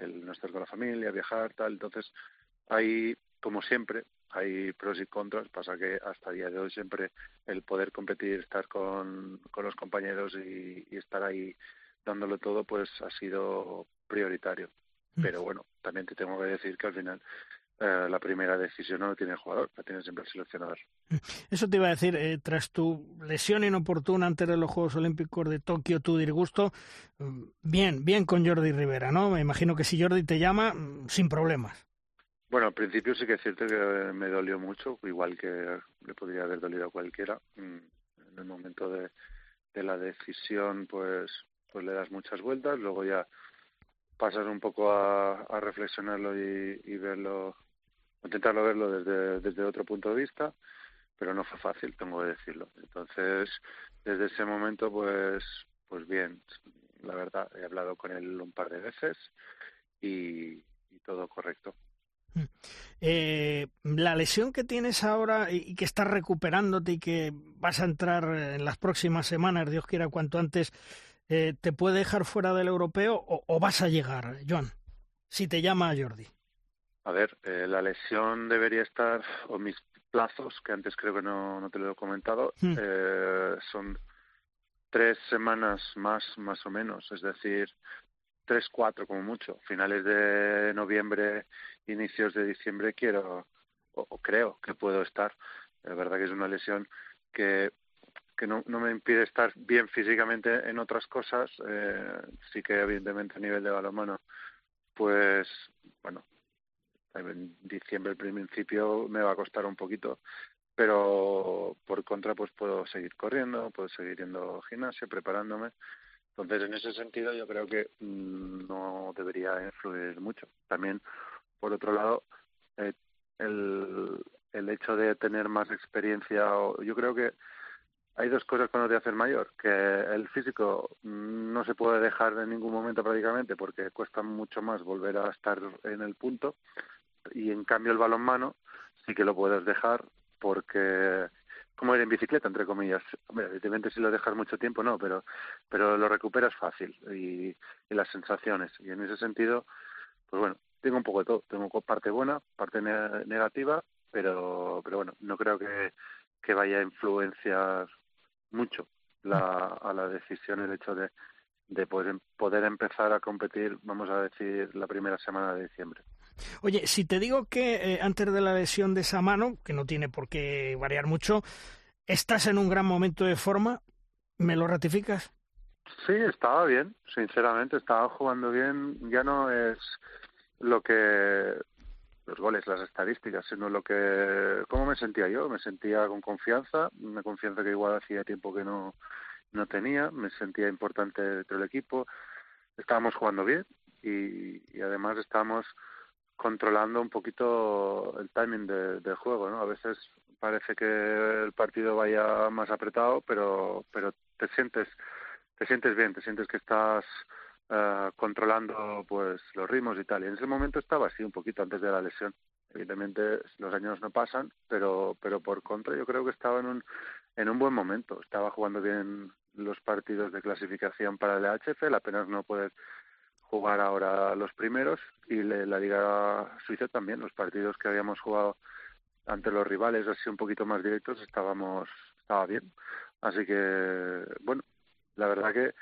el no estar con la familia, viajar, tal. Entonces, hay, como siempre, hay pros y contras. Pasa que hasta el día de hoy siempre el poder competir, estar con, con los compañeros y, y estar ahí dándolo todo, pues ha sido prioritario. Pero bueno, también te tengo que decir que al final eh, la primera decisión no lo tiene el jugador, la tiene siempre el seleccionador. Eso te iba a decir, eh, tras tu lesión inoportuna antes de los Juegos Olímpicos de Tokio, tu disgusto, mm, bien, bien con Jordi Rivera, ¿no? Me imagino que si Jordi te llama, mm, sin problemas. Bueno, al principio sí que es cierto que me dolió mucho, igual que le podría haber dolido a cualquiera. Mm, en el momento de, la decisión, pues, pues le das muchas vueltas, luego ya pasas un poco a, reflexionarlo y, verlo intentarlo verlo desde, desde otro punto de vista, pero no fue fácil, tengo que decirlo. Entonces, desde ese momento, pues, pues bien, la verdad, he hablado con él un par de veces y todo correcto. Eh, la lesión que tienes ahora y que estás recuperándote y que vas a entrar en las próximas semanas, Dios quiera cuanto antes, eh, ¿te puede dejar fuera del europeo o, o vas a llegar, Joan? Si te llama Jordi. A ver, eh, la lesión debería estar, o mis plazos, que antes creo que no, no te lo he comentado, eh, son tres semanas más, más o menos, es decir, tres, cuatro como mucho. Finales de noviembre, inicios de diciembre quiero, o, o creo que puedo estar. Es verdad que es una lesión que que no, no me impide estar bien físicamente en otras cosas, eh, sí que evidentemente a nivel de balonmano, pues bueno, en diciembre al principio me va a costar un poquito, pero por contra pues puedo seguir corriendo, puedo seguir yendo al gimnasio, preparándome. Entonces, en ese sentido, yo creo que mmm, no debería influir mucho. También, por otro lado, eh, el, el hecho de tener más experiencia, yo creo que hay dos cosas cuando te haces mayor, que el físico no se puede dejar en ningún momento prácticamente porque cuesta mucho más volver a estar en el punto y en cambio el balonmano sí que lo puedes dejar porque como ir en bicicleta entre comillas. Hombre, evidentemente si lo dejas mucho tiempo no pero pero lo recuperas fácil y, las sensaciones. Y en ese sentido pues bueno tengo un poco de todo. Tengo parte buena parte ne negativa pero pero bueno no creo que que vaya a influenciar mucho la, a la decisión el hecho de, de poder, poder empezar a competir, vamos a decir, la primera semana de diciembre. Oye, si te digo que eh, antes de la lesión de esa mano, que no tiene por qué variar mucho, estás en un gran momento de forma, ¿me lo ratificas? Sí, estaba bien, sinceramente, estaba jugando bien. Ya no es lo que los goles, las estadísticas, sino lo que, cómo me sentía yo. Me sentía con confianza, una confianza que igual hacía tiempo que no, no tenía, me sentía importante dentro del equipo, estábamos jugando bien y, y además estábamos controlando un poquito el timing de, juego, ¿no? A veces parece que el partido vaya más apretado, pero pero te sientes te sientes bien, te sientes que estás uh, controlando pues los ritmos y tal. Y en ese momento estaba así un poquito antes de la lesión. Evidentemente los años no pasan, pero pero por contra yo creo que estaba en un en un buen momento. Estaba jugando bien los partidos de clasificación para el HF, apenas no puede jugar ahora los primeros y la Liga Suiza también, los partidos que habíamos jugado ante los rivales así un poquito más directos estábamos estaba bien. Así que bueno la verdad que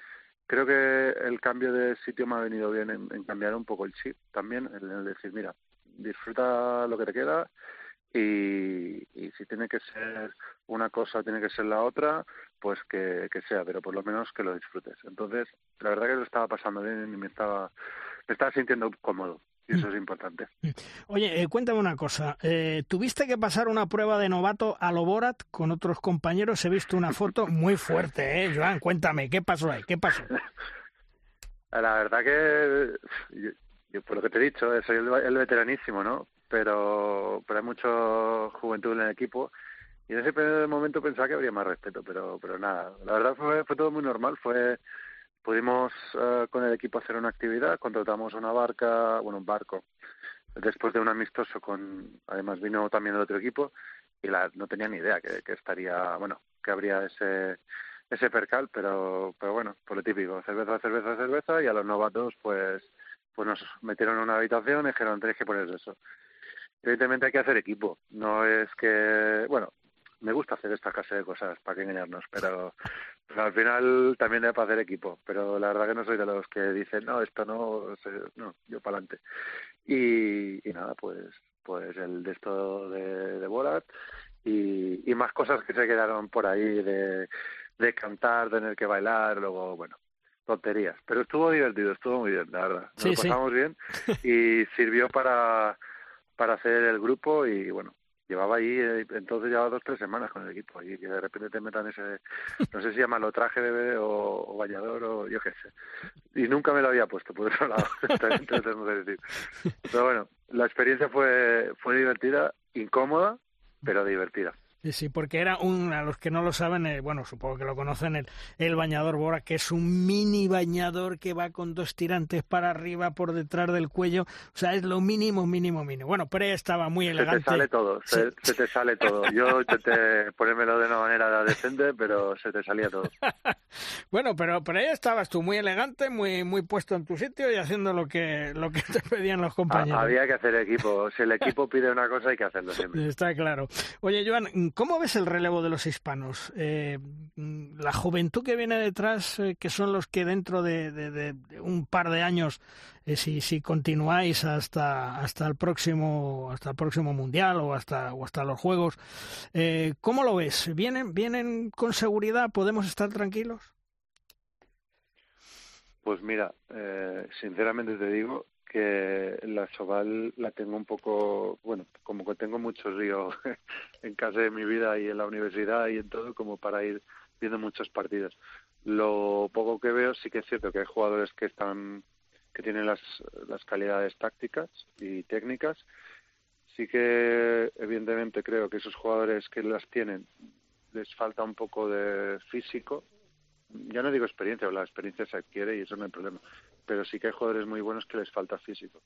creo que el cambio de sitio me ha venido bien en, cambiar un poco el chip también en, en decir mira disfruta lo que te queda y, y, si tiene que ser una cosa, tiene que ser la otra, pues que, que, sea, pero por lo menos que lo disfrutes. Entonces, la verdad que lo estaba pasando bien y me estaba, me estaba sintiendo cómodo. Y eso mm. es importante. Mm. Oye, eh, cuéntame una cosa. Eh, ¿Tuviste que pasar una prueba de novato a Loborat con otros compañeros? He visto una foto muy fuerte, ¿eh? Joan, cuéntame, ¿qué pasó ahí? ¿Qué pasó? La verdad que, yo, por lo que te he dicho, soy el veteranísimo, ¿no? Pero, pero hay mucha juventud en el equipo. Y en ese primer momento pensaba que habría más respeto, pero, pero nada, la verdad fue, fue todo muy normal, fue pudimos uh, con el equipo hacer una actividad, contratamos una barca, bueno, un barco, después de un amistoso con, además vino también el otro equipo y la, no tenía ni idea que, que estaría, bueno, que habría ese ese percal, pero pero bueno, por lo típico, cerveza, cerveza, cerveza y a los novatos pues pues nos metieron en una habitación y dijeron tenéis que poner eso evidentemente hay que hacer equipo. No es que, bueno, me gusta hacer esta clase de cosas, para que engañarnos, pero, al final también hay para hacer equipo. Pero la verdad que no soy de los que dicen, no, esto no, no, yo para adelante. Y, y nada, pues pues el de esto de, de Borat y, y más cosas que se quedaron por ahí de, de cantar, tener que bailar, luego, bueno, tonterías. Pero estuvo divertido, estuvo muy bien, la verdad. Nos pasamos bien y sirvió para para hacer el grupo y bueno, llevaba ahí, eh, entonces llevaba dos, tres semanas con el equipo y que de repente te metan ese, no sé si llamarlo traje de bebé o, o bañador o yo qué sé. Y nunca me lo había puesto, por otro lado, decir. Pero bueno, la experiencia fue, fue divertida, incómoda, pero divertida. Sí, porque era un, a los que no lo saben, eh, bueno, supongo que lo conocen, el, el bañador Bora, que es un mini bañador que va con dos tirantes para arriba, por detrás del cuello, o sea, es lo mínimo, mínimo, mínimo. Bueno, pero estaba muy elegante. Se te sale todo, se, te sale todo. Yo intenté ponérmelo de una manera decente, pero se te salía todo. bueno, pero, pero ahí estabas tú, muy elegante, muy, muy puesto en tu sitio y haciendo lo que, lo que te pedían los compañeros. Había que hacer equipo, si el equipo pide una cosa hay que hacerlo siempre. Está claro. Oye, Joan, ¿Cómo ves el relevo de los hispanos? Eh, la juventud que viene detrás, eh, que son los que dentro de, un par de años, eh, si, continuáis hasta, hasta el próximo hasta el próximo mundial o hasta hasta los juegos, ¿cómo lo ves? ¿Vienen vienen con seguridad? ¿Podemos estar tranquilos? Pues mira, sinceramente te digo, que la Soval la tengo un poco, bueno, como que tengo muchos ríos en casa de mi vida y en la universidad y en todo, como para ir viendo muchos partidos. Lo poco que veo sí que es cierto que hay jugadores que están que tienen las, las calidades tácticas y técnicas. Sí que evidentemente creo que esos jugadores que las tienen les falta un poco de físico. Ya no digo experiencia, la experiencia se adquiere y eso no hay problema pero sí que hay jugadores muy buenos que les falta físico.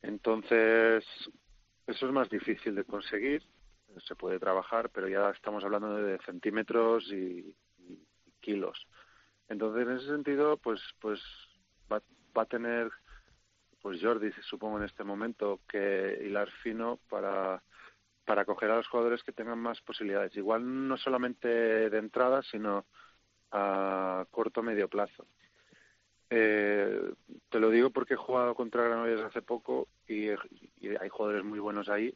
Entonces, eso es más difícil de conseguir, se puede trabajar, pero ya estamos hablando de centímetros y, kilos. Entonces, en ese sentido, pues, pues va, va, a tener, pues Jordi, supongo en este momento, que hilar fino para para coger a los jugadores que tengan más posibilidades. Igual no solamente de entrada, sino a corto medio plazo. Eh, te lo digo porque he jugado contra Granollers hace poco y, hay jugadores muy buenos ahí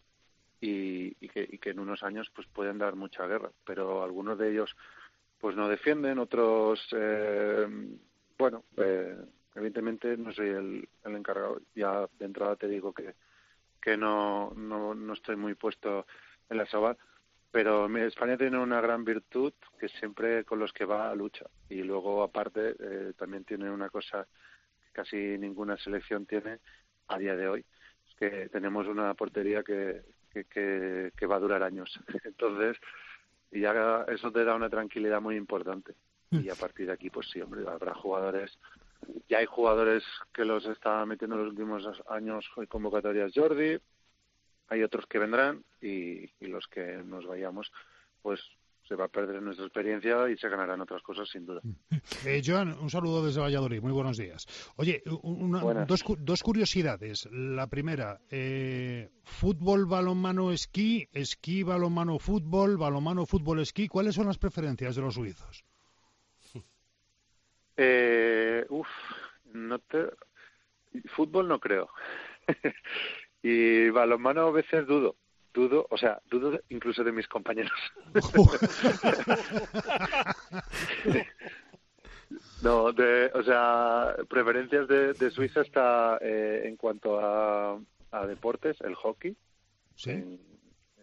y, que, en unos años pues pueden dar mucha guerra, pero algunos de ellos pues no defienden, otros eh, bueno, eh, evidentemente no soy el, el, encargado. Ya de entrada te digo que, que no, no, no estoy muy puesto en la Sobal, pero España tiene una gran virtud que siempre con los que va a lucha y luego aparte eh, también tiene una cosa que casi ninguna selección tiene a día de hoy, es que tenemos una portería que, que, que, va a durar años. Entonces, ya eso te da una tranquilidad muy importante. Y a partir de aquí, pues sí, hombre, habrá jugadores ya hay jugadores que los está metiendo en los últimos años en convocatorias Jordi, hay otros que vendrán y, los que nos vayamos, pues se va a perder nuestra experiencia y se ganarán otras cosas sin duda. Eh, Joan, un saludo desde Valladolid, muy buenos días. Oye, dos, dos, curiosidades. La primera, eh, fútbol, balonmano, esquí, esquí, balonmano, fútbol, balonmano, fútbol, esquí. ¿Cuáles son las preferencias de los suizos? Eh, uf, no te... Fútbol no creo. y balonmano a veces dudo. Dudo, o sea, dudo incluso de mis compañeros. no, de, o sea, preferencias de, de Suiza está eh, en cuanto a, a, deportes, el hockey. Sí.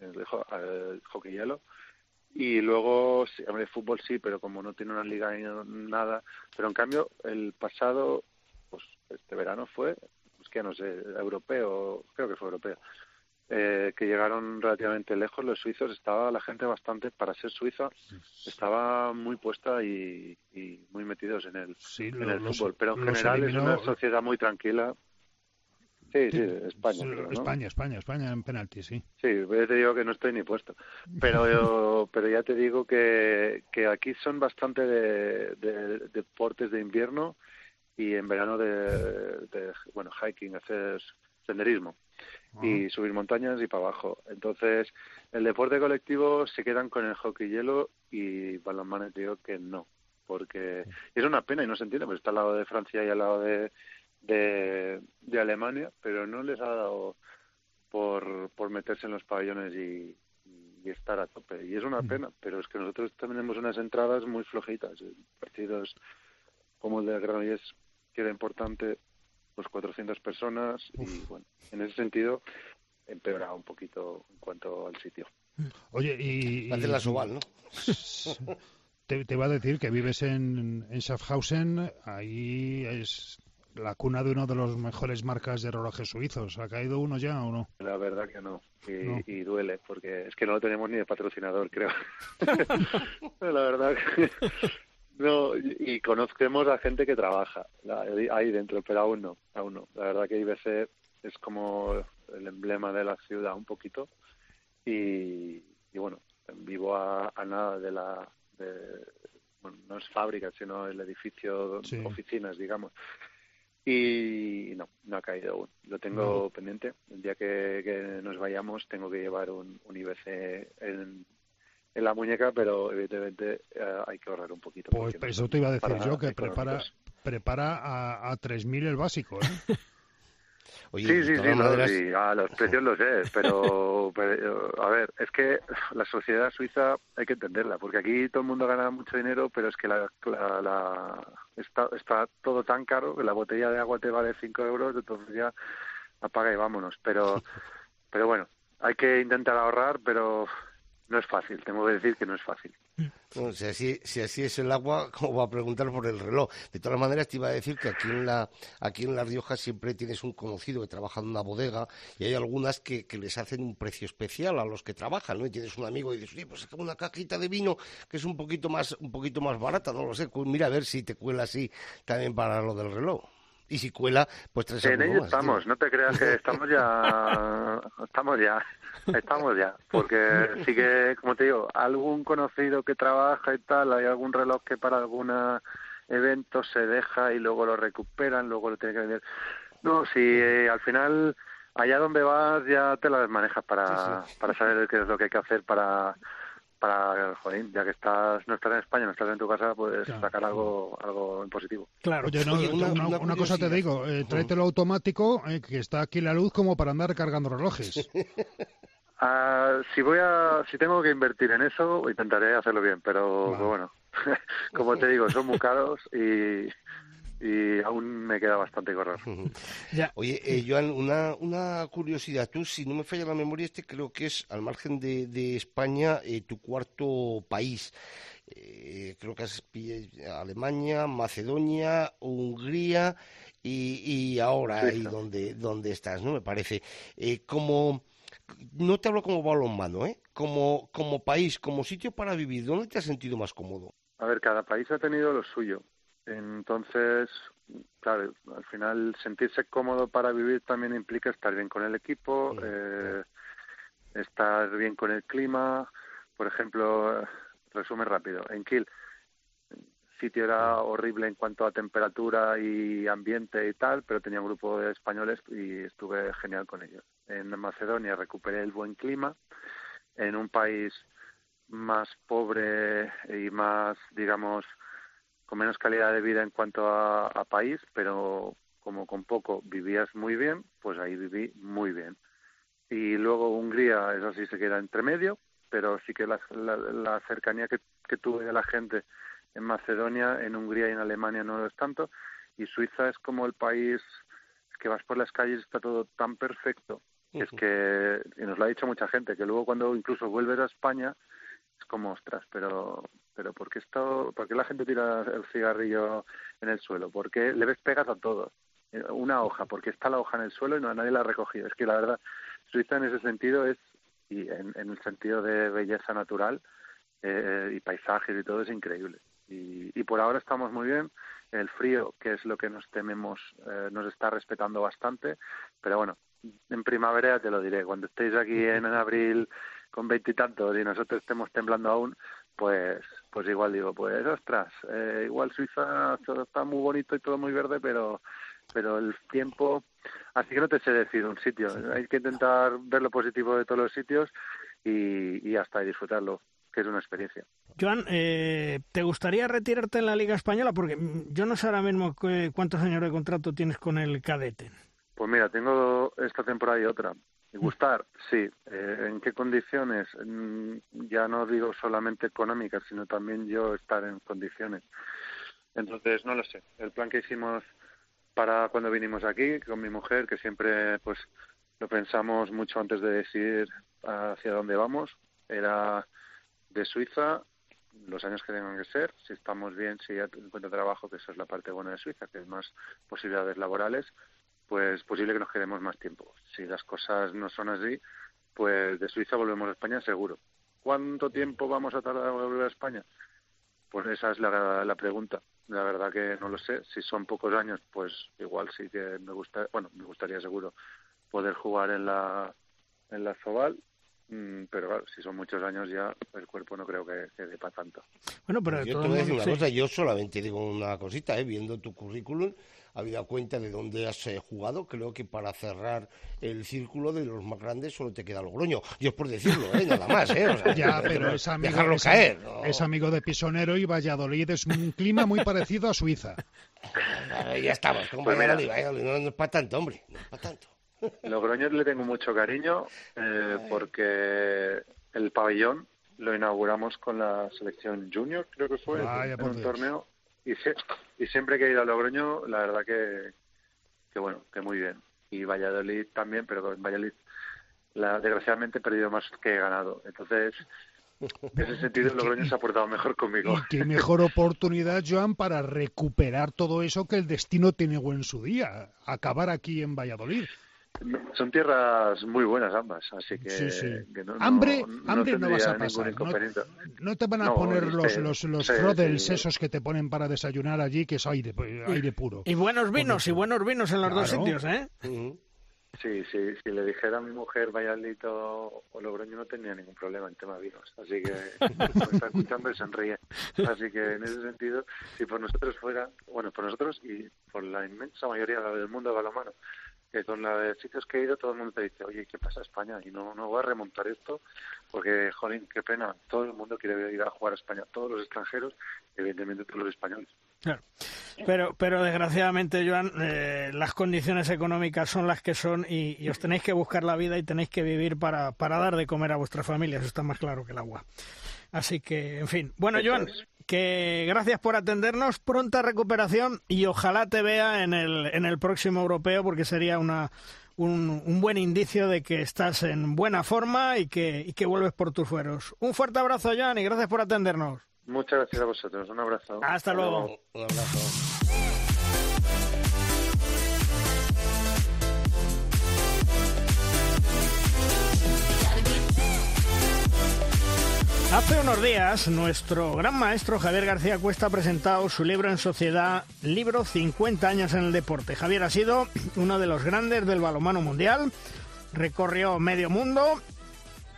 el, el hockey hielo y luego, sí, hombre, fútbol sí, pero como no tiene una liga ni nada. Pero en cambio, el pasado, pues este verano fue, que no sé, europeo, creo que fue europeo, eh, que llegaron relativamente lejos los suizos. Estaba la gente bastante, para ser suiza, estaba muy puesta y, muy metidos en el, en el fútbol. Pero en general es una sociedad muy tranquila Sí, sí, España. España, España, España en penalti, sí. Sí, yo te digo que no estoy ni puesto. Pero, pero ya te digo que, que aquí son bastante de, deportes de invierno y en verano de, bueno, hiking, hacer senderismo y subir montañas y para abajo. Entonces, el deporte colectivo se quedan con el hockey hielo y balonmano digo que no, porque es una pena y no se entiende, porque está al lado de Francia y al lado de de, de Alemania, pero no les ha dado por, por meterse en los pabellones y, y estar a tope. Y es una mm. pena, pero es que nosotros tenemos unas entradas muy flojitas. Partidos como el de Granollers, que era importante, pues 400 personas, y bueno, en ese sentido empeora un poquito en cuanto al sitio. Oye, y... la la Sobal, ¿no? te, te va a decir que vives en, en Schaffhausen, ahí es la cuna de uno de los mejores marcas de relojes suizos. ¿Ha caído uno ya o no? La verdad que no. Y, duele, porque es que no lo tenemos ni de patrocinador, creo. la verdad que... No, y conocemos a gente que trabaja ahí dentro, pero aún no, aún no. La verdad que IBC es como el emblema de la ciudad un poquito. Y, bueno, vivo a, nada de la... bueno, no es fábrica, sino el edificio, de oficinas, digamos y no, no ha caído aún. Lo tengo pendiente. El día que, nos vayamos tengo que llevar un, un IBC en, en la muñeca, pero evidentemente eh, hay que ahorrar un poquito. Pues eso te iba a decir yo, que prepara, prepara a, a 3.000 el básico, ¿eh? sí, sí, sí, a los precios lo sé, pero, a ver, es que la sociedad suiza hay que entenderla, porque aquí todo el mundo gana mucho dinero, pero es que la, la, está, está todo tan caro que la botella de agua te vale 5 euros, entonces ya apaga y vámonos. Pero, pero bueno, hay que intentar ahorrar, pero no es fácil, tengo que decir que no es fácil. si, así, si así es el agua, ¿cómo va a preguntar por el reloj? De todas maneras, te iba a decir que aquí en la, aquí en La Rioja siempre tienes un conocido que trabaja en una bodega y hay algunas que, que les hacen un precio especial a los que trabajan, ¿no? Y tienes un amigo y dices, oye, pues una cajita de vino que es un poquito más, un poquito más barata, no lo sé. Mira a ver si te cuela así también para lo del reloj y si cuela, pues tres En ello estamos, no te creas que estamos ya, estamos ya, estamos ya, porque sí que, como te digo, algún conocido que trabaja y tal, hay algún reloj que para algún evento se deja y luego lo recuperan, luego lo tiene que vender. No, si eh, al final allá donde vas ya te las manejas para, para saber qué es lo que hay que hacer para para, joder, ya que estás no estás en España, no estás en tu casa, pues sacar algo algo en positivo. Claro, Oye, una, cosa te digo, eh, tráetelo automático, eh, que está aquí la luz como para andar cargando relojes. Ah, si voy a, si tengo que invertir en eso, intentaré hacerlo bien, pero bueno, como te digo, son muy caros y, y aún me queda bastante correr. Oye, eh, Joan, una, una curiosidad. Tú, si no me falla la memoria, este creo que es, al margen de, de España, eh, tu cuarto país. Eh, creo que es Alemania, Macedonia, Hungría y, y ahora ahí donde, donde estás, ¿no? Me parece. Eh, como, no te hablo como balonmano, ¿eh? Como, como país, como sitio para vivir, ¿dónde te has sentido más cómodo? A ver, cada país ha tenido lo suyo. Entonces, claro, al final sentirse cómodo para vivir también implica estar bien con el equipo, eh, estar bien con el clima. Por ejemplo, resumen rápido, en Kiel sitio era horrible en cuanto a temperatura y ambiente y tal, pero tenía un grupo de españoles y estuve genial con ellos. En Macedonia recuperé el buen clima, en un país más pobre y más, digamos, con menos calidad de vida en cuanto a, a país, pero como con poco vivías muy bien, pues ahí viví muy bien. Y luego Hungría, eso sí se queda entre medio, pero sí que la, la, la cercanía que, que tuve de la gente en Macedonia, en Hungría y en Alemania no lo es tanto, y Suiza es como el país que vas por las calles está todo tan perfecto, es que, y nos lo ha dicho mucha gente, que luego cuando incluso vuelves a España, es como, ostras, pero, pero ¿por qué, esto, ¿por qué la gente tira el cigarrillo en el suelo? ¿Por qué le ves pegas a todo? Una hoja, porque está la hoja en el suelo y no nadie la ha recogido. Es que la verdad, Suiza en ese sentido es, y en, el sentido de belleza natural eh, y paisajes y todo, es increíble y, y, por ahora estamos muy bien. El frío, que es lo que nos tememos, eh, nos está respetando bastante, pero bueno, en primavera te lo diré. Cuando estéis aquí en, abril con veintitantos y, nosotros estemos temblando aún, pues pues igual digo, pues ostras, eh, igual Suiza todo está muy bonito y todo muy verde, pero pero el tiempo, así que no te sé decir un sitio. Hay que intentar ver lo positivo de todos los sitios y, y hasta disfrutarlo que es una experiencia. Joan, eh, ¿te gustaría retirarte en la Liga Española? Porque yo no sé ahora mismo cuántos años de contrato tienes con el cadete. Pues mira, tengo esta temporada y otra. Y gustar, sí. Eh, ¿En qué condiciones? Mm, ya no digo solamente económicas, sino también yo estar en condiciones. Entonces, no lo sé. El plan que hicimos para cuando vinimos aquí con mi mujer, que siempre pues lo pensamos mucho antes de decidir hacia dónde vamos, era de Suiza los años que tengan que ser, si estamos bien, si encuentro trabajo, que eso es la parte buena de Suiza, que es más posibilidades laborales, pues posible que nos quedemos más tiempo. Si las cosas no son así, pues de Suiza volvemos a España seguro. ¿Cuánto tiempo vamos a tardar en volver a España? Pues esa es la, la pregunta. La verdad que no lo sé. Si son pocos años, pues igual sí que me gusta, bueno, me gustaría seguro poder jugar en la en la Sobal Mm, pero claro, si son muchos años ya el cuerpo no creo que, que dé para tanto. Bueno, pero yo te voy a decir una cosa, yo solamente digo una cosita, ¿eh? viendo tu currículum, había cuenta de dónde has eh, jugado, creo que para cerrar el círculo de los más grandes solo te queda Logroño. Yo es por decirlo, ¿eh? nada más. ¿eh? O sea, ya, pero es amigo, dejarlo es, caer. ¿no? es amigo de Pisonero y Valladolid es un clima muy parecido a Suiza. ya estamos, con Pues. Valladolid, Valladolid, no, no es para tanto, hombre, no es para tanto. Logroño le tengo mucho cariño eh, porque el pabellón lo inauguramos con la selección junior, creo que fue, Vaya, en por un Dios. torneo. Y, se- y siempre que he ido a Logroño, la verdad que, que bueno, que muy bien. Y Valladolid también, pero en Valladolid la, desgraciadamente he perdido más que he ganado. Entonces, en ese sentido, Logroño se ha portado mejor conmigo. Y qué mejor oportunidad, Joan, para recuperar todo eso que el destino te negó en su día, acabar aquí en Valladolid. Son tierras muy buenas ambas, así que, Sí, sí. que no, Hambre, no, hambre no vas a pasar, ¿no? te van a No, poner es los, los, los sí, frodels sí. esos que te ponen para desayunar allí, que es aire, pues, aire puro. Y buenos vinos, y buenos vinos en los dos sitios, ¿eh? Sí, sí, si le dijera a mi mujer Valladolid o, Logroño no tenía ningún problema en tema vinos, así que me está escuchando y sonríe. Así que en ese sentido, si por nosotros fuera, bueno, por nosotros y por la inmensa mayoría del mundo balomano, que con de sitios que he ido todo el mundo te dice, oye, ¿qué pasa España? Y no, no voy a remontar esto porque, jolín, qué pena, todo el mundo quiere ir a jugar a España, todos los extranjeros, evidentemente todos los españoles. Claro. Pero, pero desgraciadamente, Joan, eh, las condiciones económicas son las que son y, y os tenéis que buscar la vida y tenéis que vivir para, para dar de comer a vuestras familias. Eso está más claro que el agua. Así que, en fin. Bueno, Joan. Que gracias por atendernos, pronta recuperación y ojalá te vea en el, en el próximo europeo porque sería una, un, un buen indicio de que estás en buena forma y que, y que vuelves por tus fueros. Un fuerte abrazo, Jan, y gracias por atendernos. Muchas gracias a vosotros. Un abrazo. Hasta luego. Un abrazo. Hace unos días, nuestro gran maestro Javier García Cuesta ha presentado su libro en sociedad, libro 50 años en el deporte. Javier ha sido uno de los grandes del balonmano mundial, recorrió medio mundo,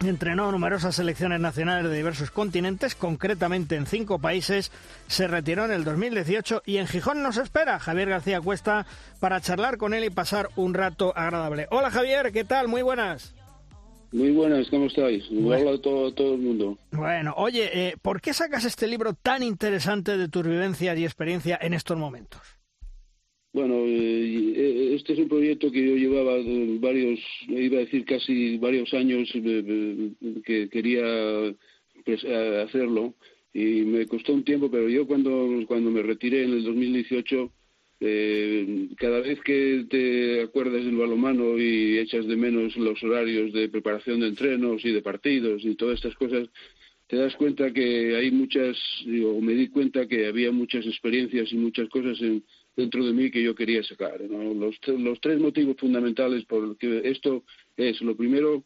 entrenó numerosas selecciones nacionales de diversos continentes, concretamente en cinco países, se retiró en el 2018 y en Gijón nos espera Javier García Cuesta para charlar con él y pasar un rato agradable. Hola Javier, ¿qué tal? Muy buenas. Muy buenas, ¿cómo estáis? Bueno. Hola a todo, todo el mundo. Bueno, oye, eh, ¿por qué sacas este libro tan interesante de tus vivencias y experiencia en estos momentos? Bueno, eh, eh, este es un proyecto que yo llevaba de varios, iba a decir casi varios años eh, eh, que quería pues, eh, hacerlo y me costó un tiempo, pero yo cuando, cuando me retiré en el 2018, eh, cada vez que te acuerdas del balonmano y echas de menos los horarios de preparación de entrenos y de partidos y todas estas cosas, te das cuenta que hay muchas, o me di cuenta que había muchas experiencias y muchas cosas en, dentro de mí que yo quería sacar. ¿no? Los, los tres motivos fundamentales por que esto es, lo primero,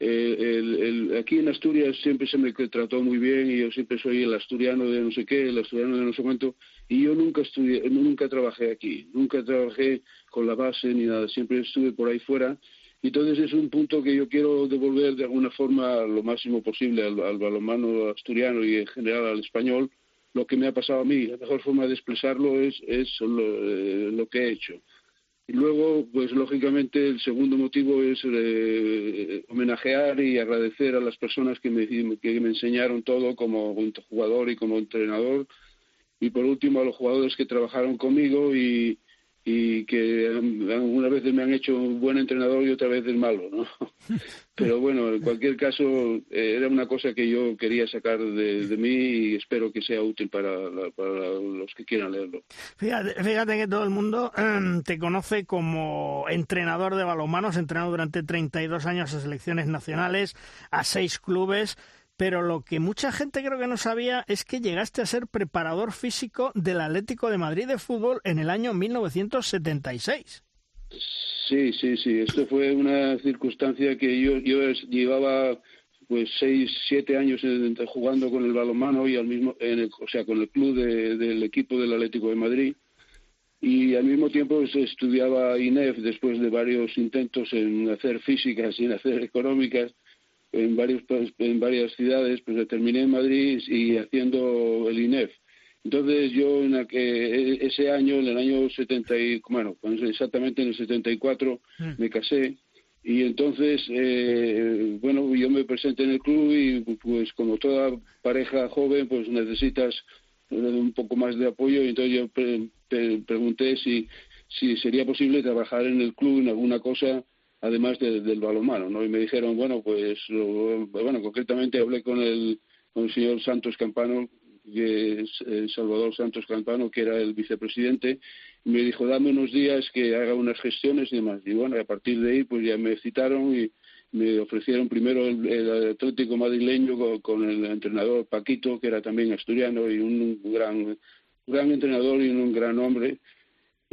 eh, el, el- aquí en Asturias siempre se me trató muy bien y yo siempre soy el asturiano de no sé qué, el asturiano de no sé cuánto, y yo nunca estudié, nunca trabajé aquí, nunca trabajé con la base ni nada, siempre estuve por ahí fuera. Entonces es un punto que yo quiero devolver de alguna forma lo máximo posible al, al balonmano asturiano y en general al español, lo que me ha pasado a mí. La mejor forma de expresarlo es, es lo, eh, lo que he hecho. Y luego, pues lógicamente, el segundo motivo es eh, homenajear y agradecer a las personas que me, que me enseñaron todo como jugador y como entrenador. Y por último, a los jugadores que trabajaron conmigo y, y que algunas veces me han hecho un buen entrenador y otras veces malo, ¿no? Pero bueno, en cualquier caso, eh, era una cosa que yo quería sacar de, de mí y espero que sea útil para, la- para los que quieran leerlo. Fíjate, fíjate que todo el mundo em, te conoce como entrenador de balonmano, has entrenado durante 32 años a selecciones nacionales, a seis clubes, pero lo que mucha gente creo que no sabía es que llegaste a ser preparador físico del Atlético de Madrid de fútbol en el año 1976. Sí, sí, sí. Esto fue una circunstancia que yo, yo llevaba pues seis, siete años en- jugando con el balonmano y al mismo, en el- o sea, con el club de- del equipo del Atlético de Madrid y al mismo tiempo estudiaba INEF después de varios intentos en hacer físicas y en hacer económicas en varios pa- en varias ciudades, pues terminé en Madrid y haciendo el INEF. Entonces yo en la que- ese año, en el año 70 y, bueno, pues exactamente en el 74 me casé. Y entonces, eh, bueno, yo me presenté en el club y pues como toda pareja joven, pues necesitas eh, un poco más de apoyo. Y entonces yo pre- pre- pregunté si, si sería posible trabajar en el club en alguna cosa además de- del balonmano, ¿no? Y me dijeron, bueno, pues, bueno, concretamente hablé con el, con el señor Santos Campano, que eh, Salvador Santos Campano, que era el vicepresidente, y me dijo, dame unos días que haga unas gestiones y demás. Y bueno, a partir de ahí, pues ya me citaron y me ofrecieron primero el, el Atlético madrileño con, con el entrenador Paquito, que era también asturiano y un gran, gran entrenador y un gran hombre.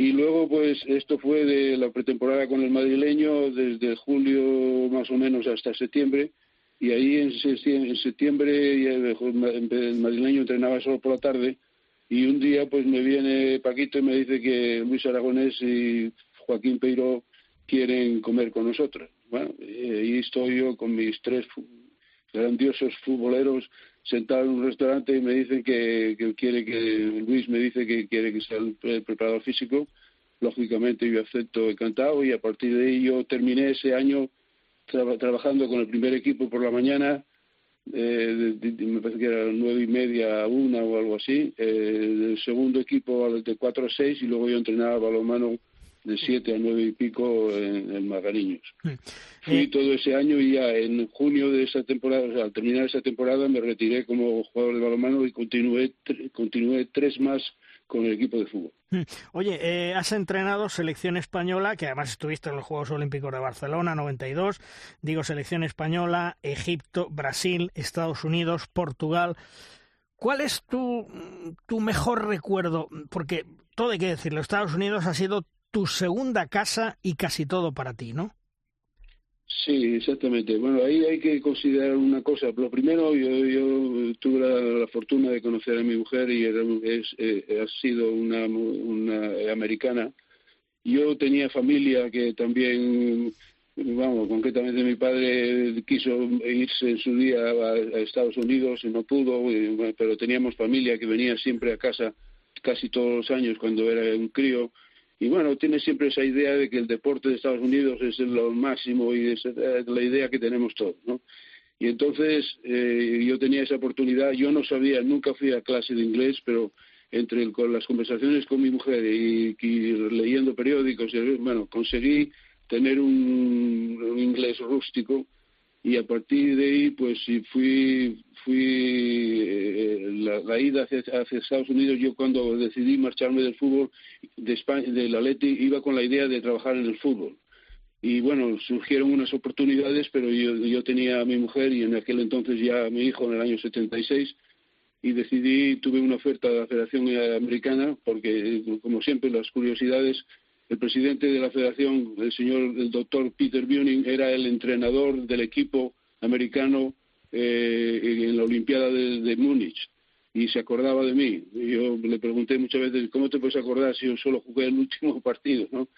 Y luego, pues, esto fue de la pretemporada con el madrileño desde julio más o menos hasta septiembre. Y ahí en septiembre, el madrileño entrenaba solo por la tarde. Y un día, pues, me viene Paquito y me dice que Luis Aragonés y Joaquín Peiro quieren comer con nosotros. Bueno, y ahí estoy yo con mis tres grandiosos futboleros sentado en un restaurante y me dicen que, que quiere que Luis me dice que quiere que sea el, pre- preparador físico. Lógicamente yo acepto encantado y a partir de ahí yo terminé ese año traba- trabajando con el primer equipo por la mañana eh, de- me parece que era nueve y media a una o algo así eh, el segundo equipo de cuatro a seis y luego yo entrenaba balonmano de siete a nueve y pico en, el Magariños. Fui eh, todo ese año y ya en junio de esa temporada, o sea, al terminar esa temporada me retiré como jugador de balonmano y continué, continué tres más con el equipo de fútbol. Oye, eh, has entrenado selección española, que además estuviste en los Juegos Olímpicos de Barcelona 92, digo selección española, Egipto, Brasil, Estados Unidos, Portugal. ¿Cuál es tu, tu mejor recuerdo? Porque todo hay que decirlo, Estados Unidos ha sido tu segunda casa y casi todo para ti, ¿no? Sí, exactamente. Bueno, ahí hay que considerar una cosa. Lo primero, yo, tuve la, fortuna de conocer a mi mujer y es, eh, ha sido una, una americana. Yo tenía familia que también, vamos, concretamente mi padre quiso irse en su día a Estados Unidos y no pudo, pero teníamos familia que venía siempre a casa casi todos los años cuando era un crío y bueno, tiene siempre esa idea de que el deporte de Estados Unidos es lo máximo y es la idea que tenemos todos, ¿no? Y entonces eh, yo tenía esa oportunidad, yo no sabía, nunca fui a clase de inglés, pero entre con las conversaciones con mi mujer y, leyendo periódicos, bueno, conseguí tener un inglés rústico y a partir de ahí pues fui fui eh, la, ida hacia, Estados Unidos yo cuando decidí marcharme del fútbol de España del Atleti iba con la idea de trabajar en el fútbol. Y bueno surgieron unas oportunidades pero yo, yo tenía a mi mujer y en aquel entonces ya a mi hijo en el año 76 y decidí tuve una oferta de la Federación Americana porque como siempre las curiosidades el presidente de la federación, el señor el doctor Peter Buning, era el entrenador del equipo americano eh, en la Olimpiada de, Múnich y se acordaba de mí. yo le pregunté muchas veces, ¿cómo te puedes acordar si yo solo jugué el último partido? ¿no?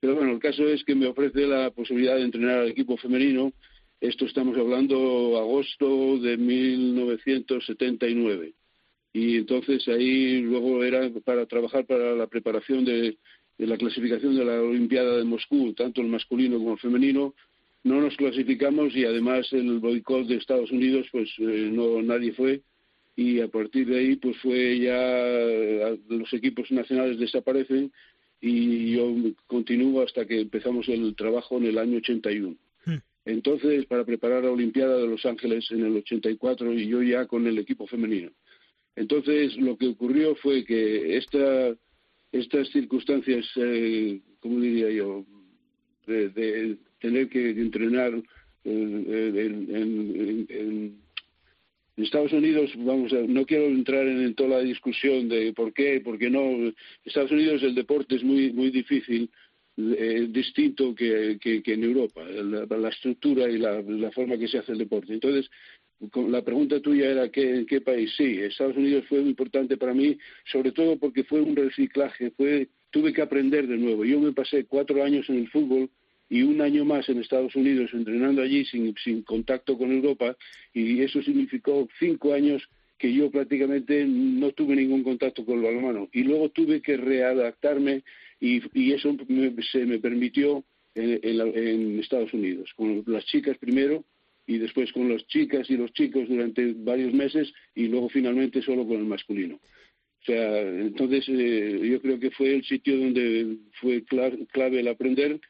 Pero bueno, el caso es que me ofrece la posibilidad de entrenar al equipo femenino. Esto estamos hablando agosto de 1979. Y entonces ahí luego era para trabajar para la preparación de de la clasificación de la Olimpiada de Moscú, tanto el masculino como el femenino, no nos clasificamos y además el boicot de Estados Unidos, pues eh, no nadie fue y a partir de ahí pues fue ya los equipos nacionales desaparecen y yo continúo hasta que empezamos el trabajo en el año 81. Hmm. Entonces, para preparar la Olimpiada de Los Ángeles en el 84 y yo ya con el equipo femenino. Entonces, lo que ocurrió fue que esta estas circunstancias, eh, ¿cómo diría yo?, de, tener que entrenar eh, en, Estados Unidos, vamos a, no quiero entrar en, toda la discusión de por qué, por qué no. Estados Unidos el deporte es muy muy difícil, eh, distinto que, que, en Europa, la, estructura y la, la, forma que se hace el deporte. Entonces, la pregunta tuya era ¿qué, ¿en qué país? Sí, Estados Unidos fue importante para mí, sobre todo porque fue un reciclaje, fue, tuve que aprender de nuevo. Yo me pasé cuatro años en el fútbol y un año más en Estados Unidos entrenando allí sin, sin contacto con Europa y eso significó cinco años que yo prácticamente no tuve ningún contacto con el balonmano y luego tuve que readaptarme y, eso se me permitió en, en Estados Unidos, con las chicas primero y después con las chicas y los chicos durante varios meses y luego finalmente solo con el masculino. O sea, entonces eh, yo creo que fue el sitio donde fue clave el aprender.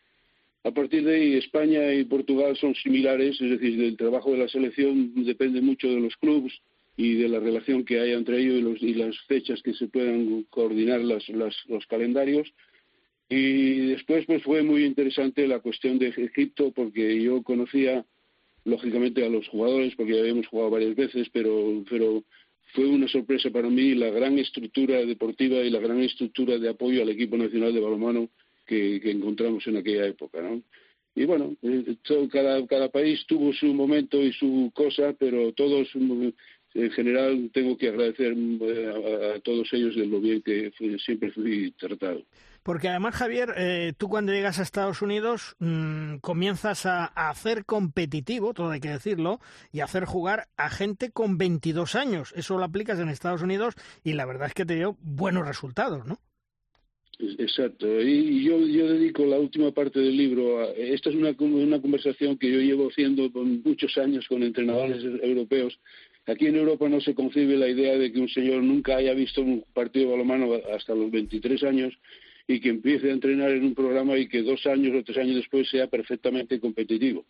A partir de ahí, España y Portugal son similares, es decir, del trabajo de la selección depende mucho de los clubes y de la relación que haya entre ellos y, los, y las fechas que se puedan coordinar las, los calendarios. Y después pues fue muy interesante la cuestión de Egipto porque yo conocía lógicamente a los jugadores, porque ya habíamos jugado varias veces, pero, pero fue una sorpresa para mí la gran estructura deportiva y la gran estructura de apoyo al equipo nacional de balonmano que, encontramos en aquella época, ¿no? Y bueno, eh, cada, cada país tuvo su momento y su cosa, pero todos, en general, tengo que agradecer eh, a, todos ellos de lo bien que siempre fui tratado. Porque además, Javier, eh, tú cuando llegas a Estados Unidos mm, comienzas a, hacer competitivo, todo hay que decirlo, y hacer jugar a gente con 22 años. Eso lo aplicas en Estados Unidos y la verdad es que te dio buenos resultados, ¿no? Exacto. Y yo, dedico la última parte del libro a... Esta es una, una conversación que yo llevo haciendo con muchos años con entrenadores europeos. Aquí en Europa no se concibe la idea de que un señor nunca haya visto un partido balomano hasta los 23 años y que empiece a entrenar en un programa y que dos años o tres años después sea perfectamente competitivo.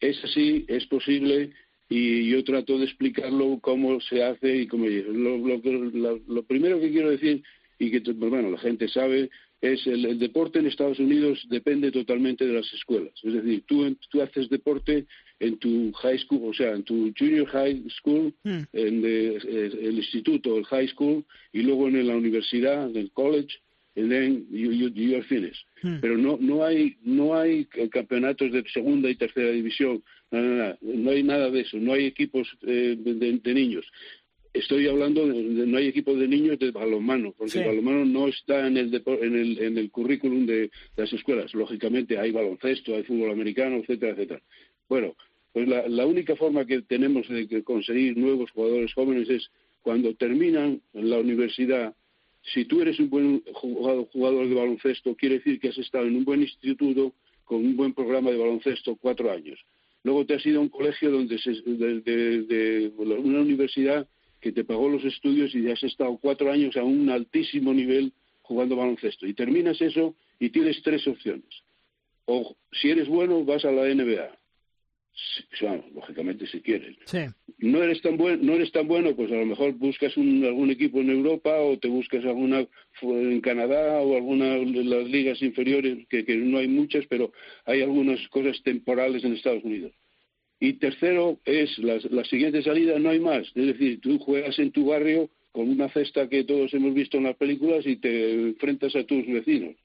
Es así, es posible y yo trato de explicarlo cómo se hace y cómo lo, lo, lo primero que quiero decir y que pues bueno la gente sabe es el, el, deporte en Estados Unidos depende totalmente de las escuelas es decir tú, tú haces deporte en tu high school o sea en tu junior high school mm. en de, el instituto el high school y luego en la universidad en el college and then you, you, you are finished. Hmm. Pero no, no, hay, no hay campeonatos de segunda y tercera división, no, no, no, no hay nada de eso, no hay equipos eh, de, de, niños. Estoy hablando, de, de, no hay equipos de niños de balonmano, porque sí. el balonmano no está en el, en el, en el currículum de, de las escuelas. Lógicamente hay baloncesto, hay fútbol americano, etcétera, etcétera. Bueno, pues la, la única forma que tenemos de conseguir nuevos jugadores jóvenes es cuando terminan la universidad si tú eres un buen jugador de baloncesto, quiere decir que has estado en un buen instituto con un buen programa de baloncesto cuatro años. Luego te has ido a un colegio donde se, de, una universidad que te pagó los estudios y has estado cuatro años a un altísimo nivel jugando baloncesto. Y terminas eso y tienes tres opciones. O si eres bueno, vas a la NBA bueno, lógicamente si quieres. Sí. No eres tan bueno, no eres tan bueno, pues a lo mejor buscas un, algún equipo en Europa o te buscas alguna en Canadá o alguna de las ligas inferiores que, que no hay muchas, pero hay algunas cosas temporales en Estados Unidos. Y tercero es la, la siguiente salida, no hay más. Es decir, tú juegas en tu barrio con una cesta que todos hemos visto en las películas y te enfrentas a tus vecinos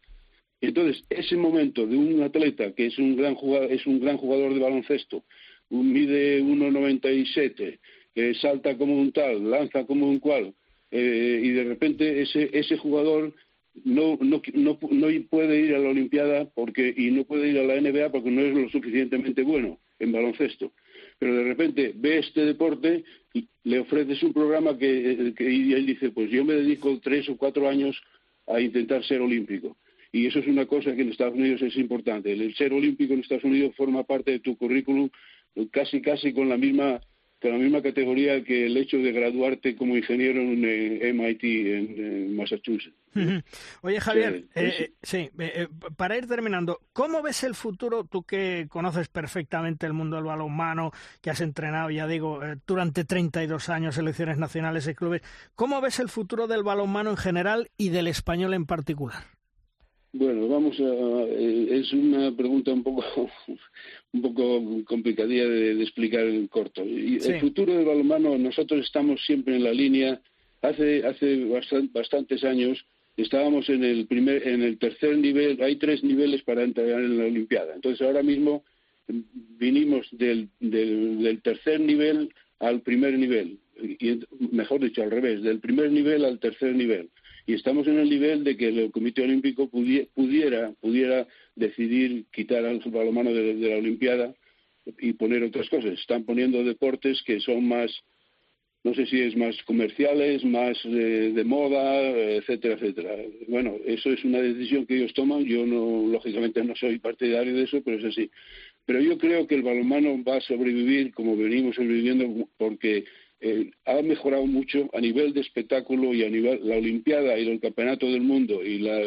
entonces, ese momento de un atleta que es un gran jugador, es un gran jugador de baloncesto, un mide 1,97, eh, salta como un tal, lanza como un cual, eh, y de repente ese, ese jugador no, no, no, no puede ir a la Olimpiada porque, y no puede ir a la NBA porque no es lo suficientemente bueno en baloncesto. Pero de repente ve este deporte, y le ofreces un programa que, que y él dice, pues yo me dedico tres o cuatro años a intentar ser olímpico y eso es una cosa que en Estados Unidos es importante. El ser olímpico en Estados Unidos forma parte de tu currículum casi casi con la misma con la misma categoría que el hecho de graduarte como ingeniero en eh, MIT en, en, Massachusetts. Oye Javier, sí, eh, sí eh, eh, para ir terminando, ¿cómo ves el futuro? Tú que conoces perfectamente el mundo del balonmano, que has entrenado, ya digo, durante 32 años selecciones nacionales y clubes, ¿cómo ves el futuro del balonmano en general y del español en particular? Bueno, vamos a. Eh, es una pregunta un poco, un poco complicadilla de, de explicar en corto. Y sí. El futuro del balonmano, nosotros estamos siempre en la línea. Hace, hace bastant, bastantes años estábamos en el primer, en el tercer nivel. Hay tres niveles para entrar en la Olimpiada. Entonces ahora mismo vinimos del, del, del tercer nivel al primer nivel. Y, mejor dicho, al revés, del primer nivel al tercer nivel y estamos en el nivel de que el Comité Olímpico pudiera, pudiera decidir quitar al balonmano de, la Olimpiada y poner otras cosas. Están poniendo deportes que son más, no sé si es más comerciales, más de, de, moda, etcétera, etcétera. Bueno, eso es una decisión que ellos toman. Yo no, lógicamente no soy partidario de eso, pero es así. Pero yo creo que el balonmano va a sobrevivir como venimos sobreviviendo porque eh, ha mejorado mucho a nivel de espectáculo y a nivel la Olimpiada y el Campeonato del Mundo y la,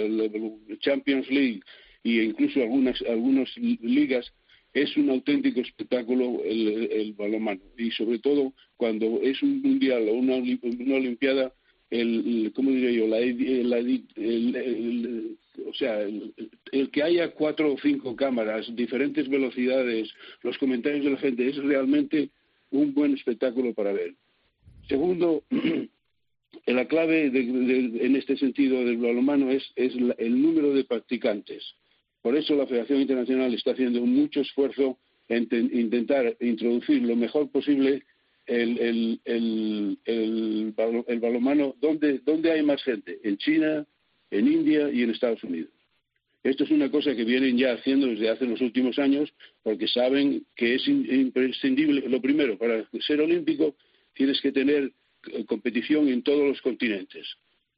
Champions League e incluso algunas algunas ligas es un auténtico espectáculo el, el balonmano. Y sobre todo cuando es un mundial o una, una olimpiada el, cómo diría yo la, la el, el, o sea el, el, que haya cuatro o cinco cámaras diferentes velocidades los comentarios de la gente es realmente un buen espectáculo para ver Segundo, la clave de, en este sentido del balonmano es, la, el número de practicantes. Por eso la Federación Internacional está haciendo mucho esfuerzo en te, intentar introducir lo mejor posible el, el, el balonmano donde, donde hay más gente, en China, en India y en Estados Unidos. Esto es una cosa que vienen ya haciendo desde hace los últimos años porque saben que es imprescindible, lo primero, para ser olímpico tienes que tener eh, competición en todos los continentes.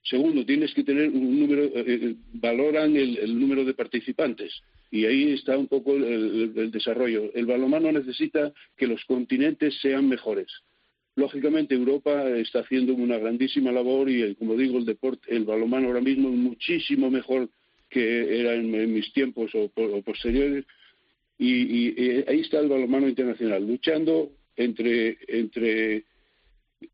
Segundo, tienes que tener un número, eh, eh, valoran el, el, número de participantes y ahí está un poco el, el, el, desarrollo. El balonmano necesita que los continentes sean mejores. Lógicamente Europa está haciendo una grandísima labor y, como digo, el deporte, el balonmano ahora mismo es muchísimo mejor que era en, mis tiempos o, posteriores. Y, ahí está el balonmano internacional, luchando entre, entre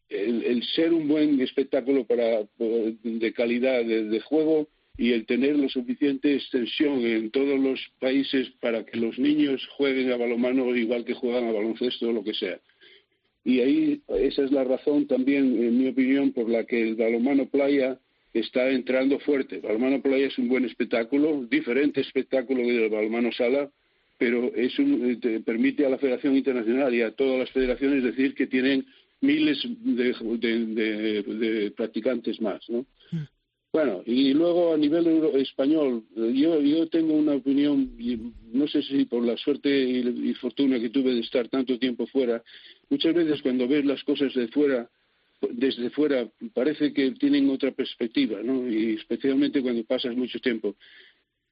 el, ser un buen espectáculo para, de calidad de, juego y el tener la suficiente extensión en todos los países para que los niños jueguen a balonmano igual que juegan a baloncesto o lo que sea. Y ahí esa es la razón también, en mi opinión, por la que el balonmano playa está entrando fuerte. Balonmano playa es un buen espectáculo, diferente espectáculo del balonmano sala, pero es un, permite a la Federación Internacional y a todas las federaciones decir que tienen miles de, practicantes más, ¿no? Hmm. Bueno, y luego a nivel español, yo, yo tengo una opinión, no sé si por la suerte y, fortuna que tuve de estar tanto tiempo fuera, muchas veces cuando ves las cosas de fuera, desde fuera, parece que tienen otra perspectiva, ¿no? Y especialmente cuando pasas mucho tiempo.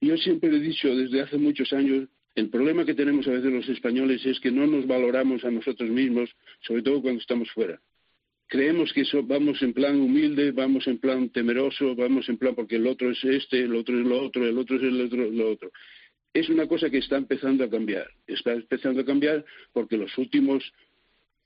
Yo siempre he dicho desde hace muchos años el problema que tenemos a veces los españoles es que no nos valoramos a nosotros mismos, sobre todo cuando estamos fuera. Creemos que vamos en plan humilde, vamos en plan temeroso, vamos en plan porque el otro es este, el otro es lo otro, el otro es el otro, lo otro. Es una cosa que está empezando a cambiar. Está empezando a cambiar porque los últimos,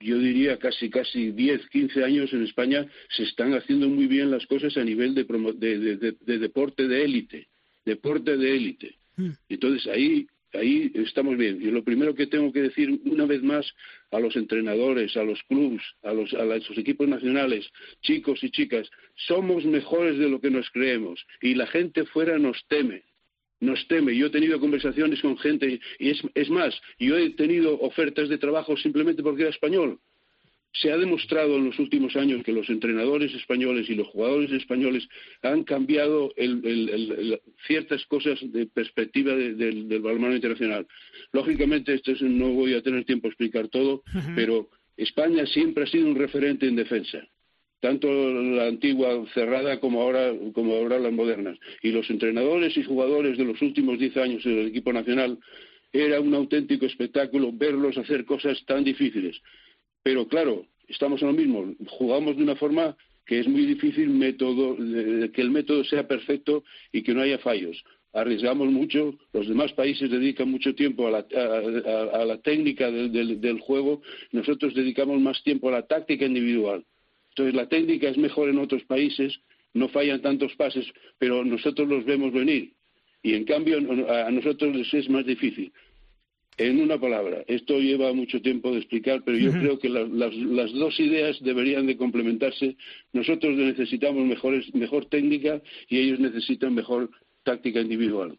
yo diría casi casi 10, 15 años en España se están haciendo muy bien las cosas a nivel de, de deporte de élite, deporte de élite. Hmm. Entonces ahí ahí estamos bien. Y lo primero que tengo que decir una vez más a los entrenadores, a los clubes, a los, equipos nacionales, chicos y chicas, somos mejores de lo que nos creemos y la gente fuera nos teme. Nos teme. Yo he tenido conversaciones con gente y es, es más, yo he tenido ofertas de trabajo simplemente porque era español se ha demostrado en los últimos años que los entrenadores españoles y los jugadores españoles han cambiado ciertas cosas de perspectiva del balonmano internacional. Lógicamente, esto no voy a tener tiempo a explicar todo, pero España siempre ha sido un referente en defensa tanto la antigua cerrada como ahora, como ahora las modernas. Y los entrenadores y jugadores de los últimos diez años del equipo nacional era un auténtico espectáculo verlos hacer cosas tan difíciles. Pero claro, estamos en lo mismo, jugamos de una forma que es muy difícil método, que el método sea perfecto y que no haya fallos. Arriesgamos mucho, los demás países dedican mucho tiempo a la, técnica del, juego, nosotros dedicamos más tiempo a la táctica individual. Entonces la técnica es mejor en otros países, no fallan tantos pases, pero nosotros los vemos venir. Y en cambio a nosotros les es más difícil. En una palabra, esto lleva mucho tiempo de explicar, pero yo creo que las, dos ideas deberían de complementarse. Nosotros necesitamos mejor técnica y ellos necesitan mejor táctica individual.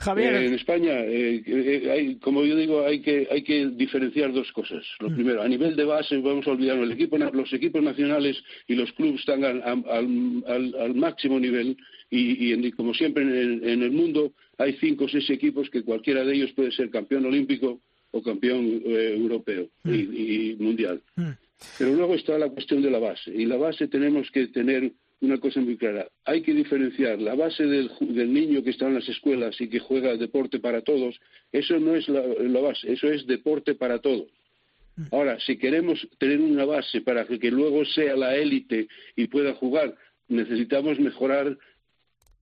Javier. Eh, en España, eh, eh, como yo digo, hay que, hay que diferenciar dos cosas. Lo mm. primero, a nivel de base, vamos a olvidar, el equipo, los equipos nacionales y los clubes están al, máximo nivel y, como siempre en el, mundo hay cinco o seis equipos que cualquiera de ellos puede ser campeón olímpico o campeón europeo y, mm. y mundial. Mm. Pero luego está la cuestión de la base. Y la base tenemos que tener una cosa muy clara. Hay que diferenciar la base del, niño que está en las escuelas y que juega deporte para todos. Eso no es la, base, eso es deporte para todos. Mm. Ahora, si queremos tener una base para que, luego sea la élite y pueda jugar, necesitamos mejorar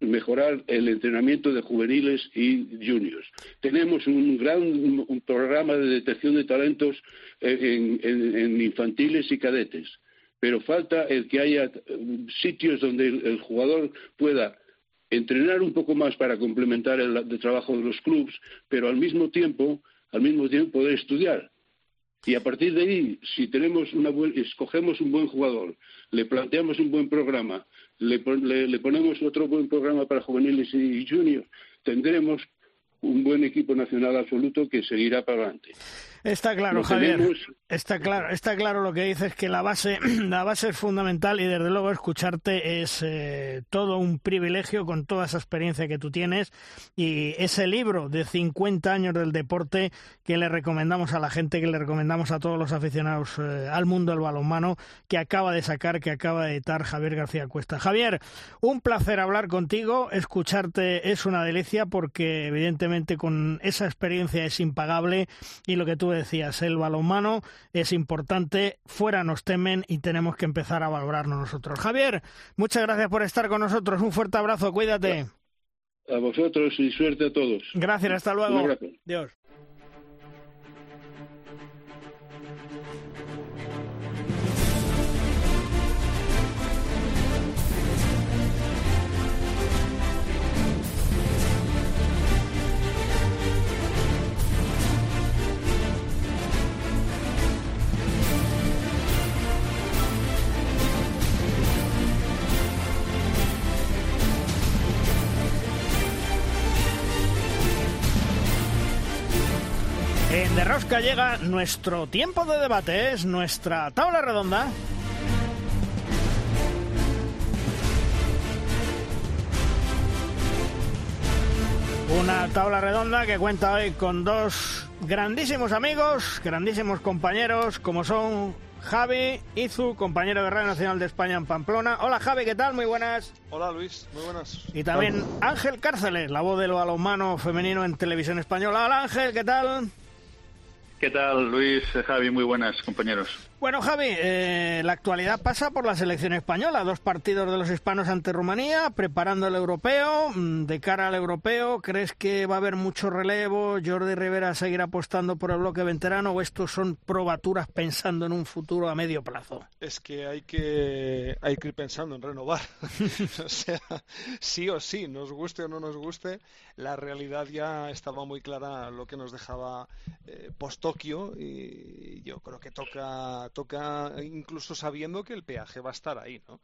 mejorar el entrenamiento de juveniles y juniors. Tenemos un gran programa de detección de talentos eh, en infantiles y cadetes pero falta el que haya eh, sitios donde el, jugador pueda entrenar un poco más para complementar el, trabajo de los clubes, pero al mismo tiempo, al mismo tiempo poder estudiar. Y a partir de ahí, si tenemos una escogemos un buen jugador, le planteamos un buen programa, le, le ponemos otro buen programa para juveniles y juniors, tendremos un buen equipo nacional absoluto que seguirá para adelante. Está claro, Javier. Está claro, está claro lo que dices que la base, la base es fundamental y desde luego escucharte es eh, todo un privilegio con toda esa experiencia que tú tienes y ese libro de 50 años del deporte que le recomendamos a la gente, que le recomendamos a todos los aficionados eh, al mundo del balonmano que acaba de sacar, que acaba de editar Javier García Cuesta. Javier, un placer hablar contigo, escucharte es una delicia porque evidentemente con esa experiencia es impagable y lo que tú decías, el balonmano es importante, fuera nos temen y tenemos que empezar a valorarnos nosotros. Javier, muchas gracias por estar con nosotros, un fuerte abrazo, cuídate. A vosotros y suerte a todos. Gracias, hasta luego. Dios. Rosca llega nuestro tiempo de debate, es nuestra tabla redonda. Una tabla redonda que cuenta hoy con dos grandísimos amigos, grandísimos compañeros, como son Javi Izu, compañero de Radio Nacional de España en Pamplona. Hola Javi, ¿qué tal? Muy buenas. Hola Luis, muy buenas. Y también Ángel Cárceles, la voz del balonmano femenino en televisión española. Hola Ángel, ¿qué tal? ¿Qué tal, Luis, Javi? Muy buenas, compañeros. Bueno, Javi, eh, la actualidad pasa por la selección española. Dos partidos de los hispanos ante Rumanía, preparando el europeo. Mm, de cara al europeo, ¿crees que va a haber mucho relevo? ¿Jordi Rivera seguirá apostando por el bloque veterano o estos son probaturas pensando en un futuro a medio plazo? Es que hay que, hay que ir pensando en renovar. o sea, sí o sí, nos guste o no nos guste, la realidad ya estaba muy clara lo que nos dejaba eh, post-Tokio y yo creo que toca toca incluso sabiendo que el peaje va a estar ahí, ¿no?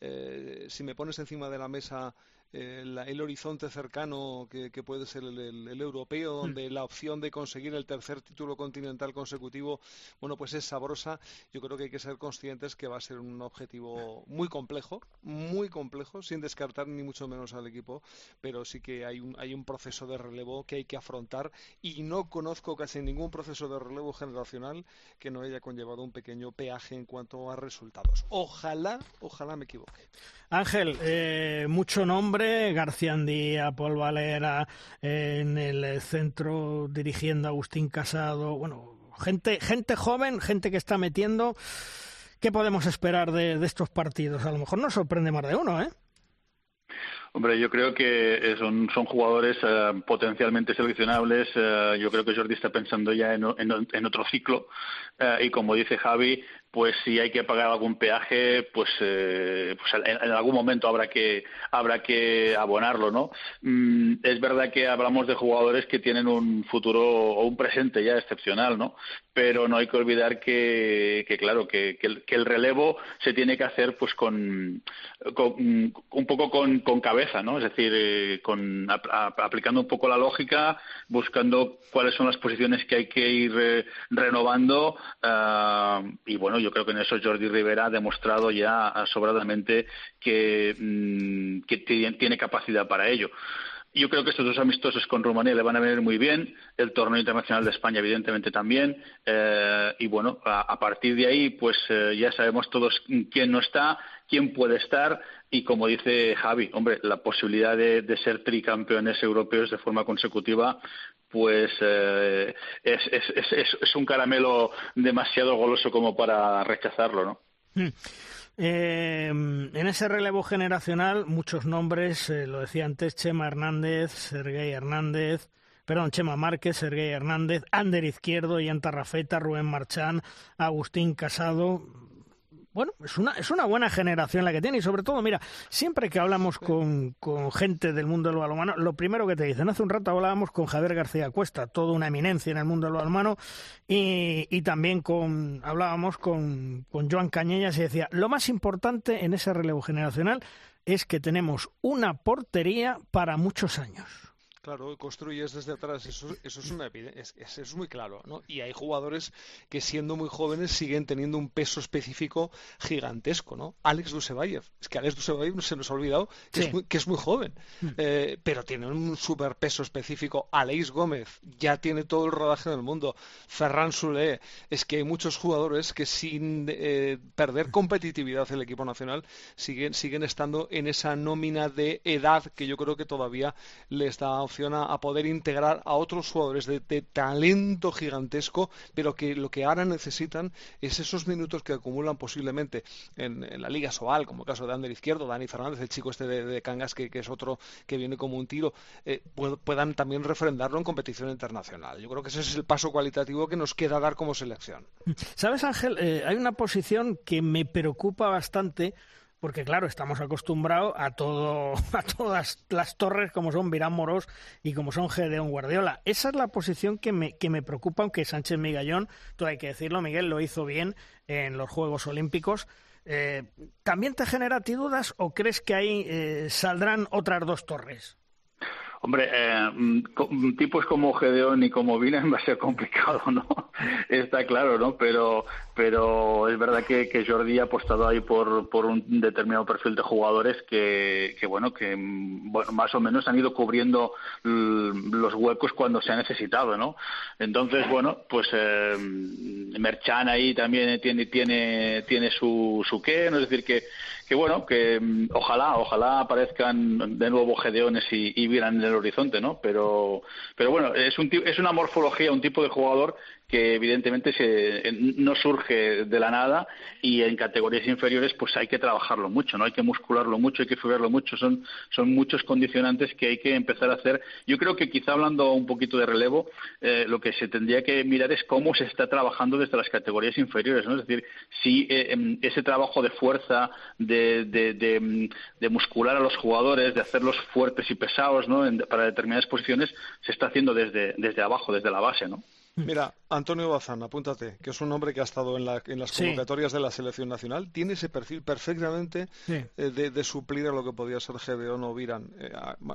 Eh, si me pones encima de la mesa el, horizonte cercano que, puede ser el, europeo, hmm. donde la opción de conseguir el tercer título continental consecutivo, bueno, pues es sabrosa. Yo creo que hay que ser conscientes que va a ser un objetivo muy complejo, muy complejo, sin descartar ni mucho menos al equipo, pero sí que hay un, hay un proceso de relevo que hay que afrontar y no conozco casi ningún proceso de relevo generacional que no haya conllevado un pequeño peaje en cuanto a resultados. Ojalá, ojalá me equivoque. Ángel, eh, mucho nombre, García Andía, Paul Valera, en el centro dirigiendo Agustín Casado, bueno, gente, gente joven, gente que está metiendo. ¿Qué podemos esperar de, estos partidos? A lo mejor nos sorprende más de uno, ¿eh? Hombre, yo creo que son, son jugadores eh, potencialmente seleccionables. Eh, yo creo que Jordi está pensando ya en, otro ciclo. Eh, y como dice Javi, pues si hay que pagar algún peaje, pues, eh, pues en, algún momento habrá que habrá que abonarlo, ¿no? Mm, es verdad que hablamos de jugadores que tienen un futuro o un presente ya excepcional, ¿no? Pero no hay que olvidar que, que claro, que, el, relevo se tiene que hacer pues con, un poco con, con, cabeza, ¿no? Es decir, eh, con aplicando un poco la lógica, buscando cuáles son las posiciones que hay que ir eh, renovando ah, y bueno yo creo que en eso Jordi Rivera ha demostrado ya sobradamente que, mm, tiene capacidad para ello. Yo creo que estos dos amistosos con Rumanía le van a venir muy bien, el torneo internacional de España evidentemente también, eh, y bueno, a, partir de ahí pues eh, ya sabemos todos quién no está, quién puede estar, y como dice Javi, hombre, la posibilidad de, ser tricampeones europeos de forma consecutiva pues eh, es, es, un caramelo demasiado goloso como para rechazarlo, ¿no? Hmm. Eh, en ese relevo generacional, muchos nombres, eh, lo decía antes, Chema Hernández, Sergei Hernández, perdón, Chema Márquez, Sergei Hernández, Ander Izquierdo, Ian Tarrafeta, Rubén Marchán, Agustín Casado, bueno, es una, es una buena generación la que tiene y sobre todo, mira, siempre que hablamos con, con gente del mundo del balonmano, lo primero que te dicen, hace un rato hablábamos con Javier García Cuesta, toda una eminencia en el mundo del balonmano, y, y también con, hablábamos con, con Joan Cañellas y decía, lo más importante en ese relevo generacional es que tenemos una portería para muchos años. Claro, construyes desde atrás, eso, eso es, una, es, es, muy claro, ¿no? Y hay jugadores que siendo muy jóvenes siguen teniendo un peso específico gigantesco, ¿no? Alex Dusevayev, es que Alex Dusevayev se nos ha olvidado que, es, muy, que es muy joven, hmm. eh, pero tiene un super peso específico. Aleix Gómez ya tiene todo el rodaje del mundo. Ferran Soulé, es que hay muchos jugadores que sin eh, perder competitividad el equipo nacional siguen, siguen estando en esa nómina de edad que yo creo que todavía le está opción a, poder integrar a otros jugadores de, talento gigantesco, pero que lo que ahora necesitan es esos minutos que acumulan posiblemente en, la Liga Sobal, como el caso de Ander Izquierdo, Dani Fernández, el chico este de, Cangas, que, es otro que viene como un tiro, eh, puedan también refrendarlo en competición internacional. Yo creo que ese es el paso cualitativo que nos queda dar como selección. ¿Sabes, Ángel? Eh, hay una posición que me preocupa bastante porque claro, estamos acostumbrados a todo, a todas las torres como son Virán Morós y como son Gedeón Guardiola. Esa es la posición que me, que me preocupa, aunque Sánchez Migallón, todo hay que decirlo, Miguel lo hizo bien en los Juegos Olímpicos. Eh, ¿También te genera a ti dudas o crees que ahí eh, saldrán otras dos torres? Hombre, eh, mm, tipos como Gedeón y como Vinan va a ser complicado, ¿no? Está claro, ¿no? Pero, pero es verdad que, que Jordi ha apostado ahí por, por un determinado perfil de jugadores que, que bueno, que mm, bueno, más o menos han ido cubriendo los huecos cuando se ha necesitado, ¿no? Entonces, bueno, pues eh, Merchan ahí también tiene, tiene, tiene su, su qué, ¿no? Es decir, que, que bueno, que mm, ojalá, ojalá aparezcan de nuevo Gedeones y, y en el horizonte, ¿no? Pero, pero bueno, es, un, es una morfología, un tipo de jugador que evidentemente se, no surge de la nada y en categorías inferiores pues hay que trabajarlo mucho, no hay que muscularlo mucho, hay que fibrarlo mucho, son, son muchos condicionantes que hay que empezar a hacer. Yo creo que quizá hablando un poquito de relevo, eh, lo que se tendría que mirar es cómo se está trabajando desde las categorías inferiores, ¿no? es decir, si eh, em, ese trabajo de fuerza, de, de, muscular a los jugadores, de hacerlos fuertes y pesados ¿no? para determinadas posiciones, se está haciendo desde, desde abajo, desde la base, ¿no? Mm. Mira, Antonio Bazán, apúntate, que es un hombre que ha estado en, las convocatorias de la selección nacional, tiene ese perfil perfectamente eh, de, suplir a lo que podía ser Gedeón o Viran, eh,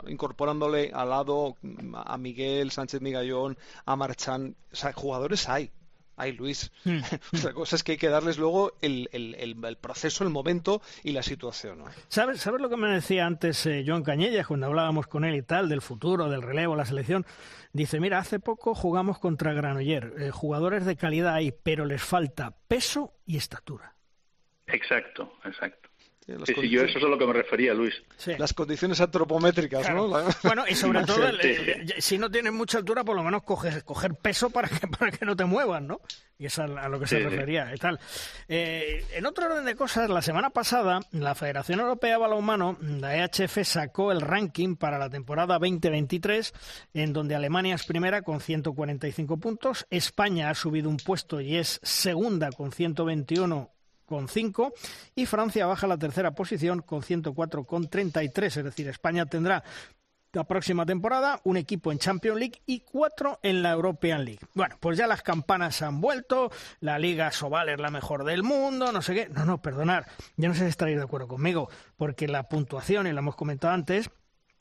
incorporándole al lado a Miguel Sánchez Migallón, a Marchán, o sea, jugadores hay, Ay, Luis. Hmm. La cosa es que hay que darles luego el, proceso, el momento y la situación. ¿Sabes, ¿Sabes lo que me decía antes eh, Joan Cañella cuando hablábamos con él y tal, del futuro, del relevo, la selección? Dice, mira, hace poco jugamos contra Granoller. Eh, jugadores de calidad hay, pero les falta peso y estatura. Exacto, exacto. Sí, yo eso es a lo que me refería, Luis. Las condiciones antropométricas, ¿no? Bueno, y sobre todo, si no tienes mucha altura, por lo menos coger, coger peso para que, para que no te muevas, ¿no? Y es a, lo que se refería y tal. Eh, en otro orden de cosas, la semana pasada, la Federación Europea de Balonmano, la EHF, sacó el ranking para la temporada 2023, en donde Alemania es primera con 145 puntos, España ha subido un puesto y es segunda con 121 con 5 y Francia baja a la tercera posición con 104 con 33, es decir, España tendrá la próxima temporada un equipo en Champions League y cuatro en la European League. Bueno, pues ya las campanas han vuelto, la Liga Sobal es la mejor del mundo, no sé qué. No, no, perdonar, yo no sé si estaréis de acuerdo conmigo, porque la puntuación, y lo hemos comentado antes,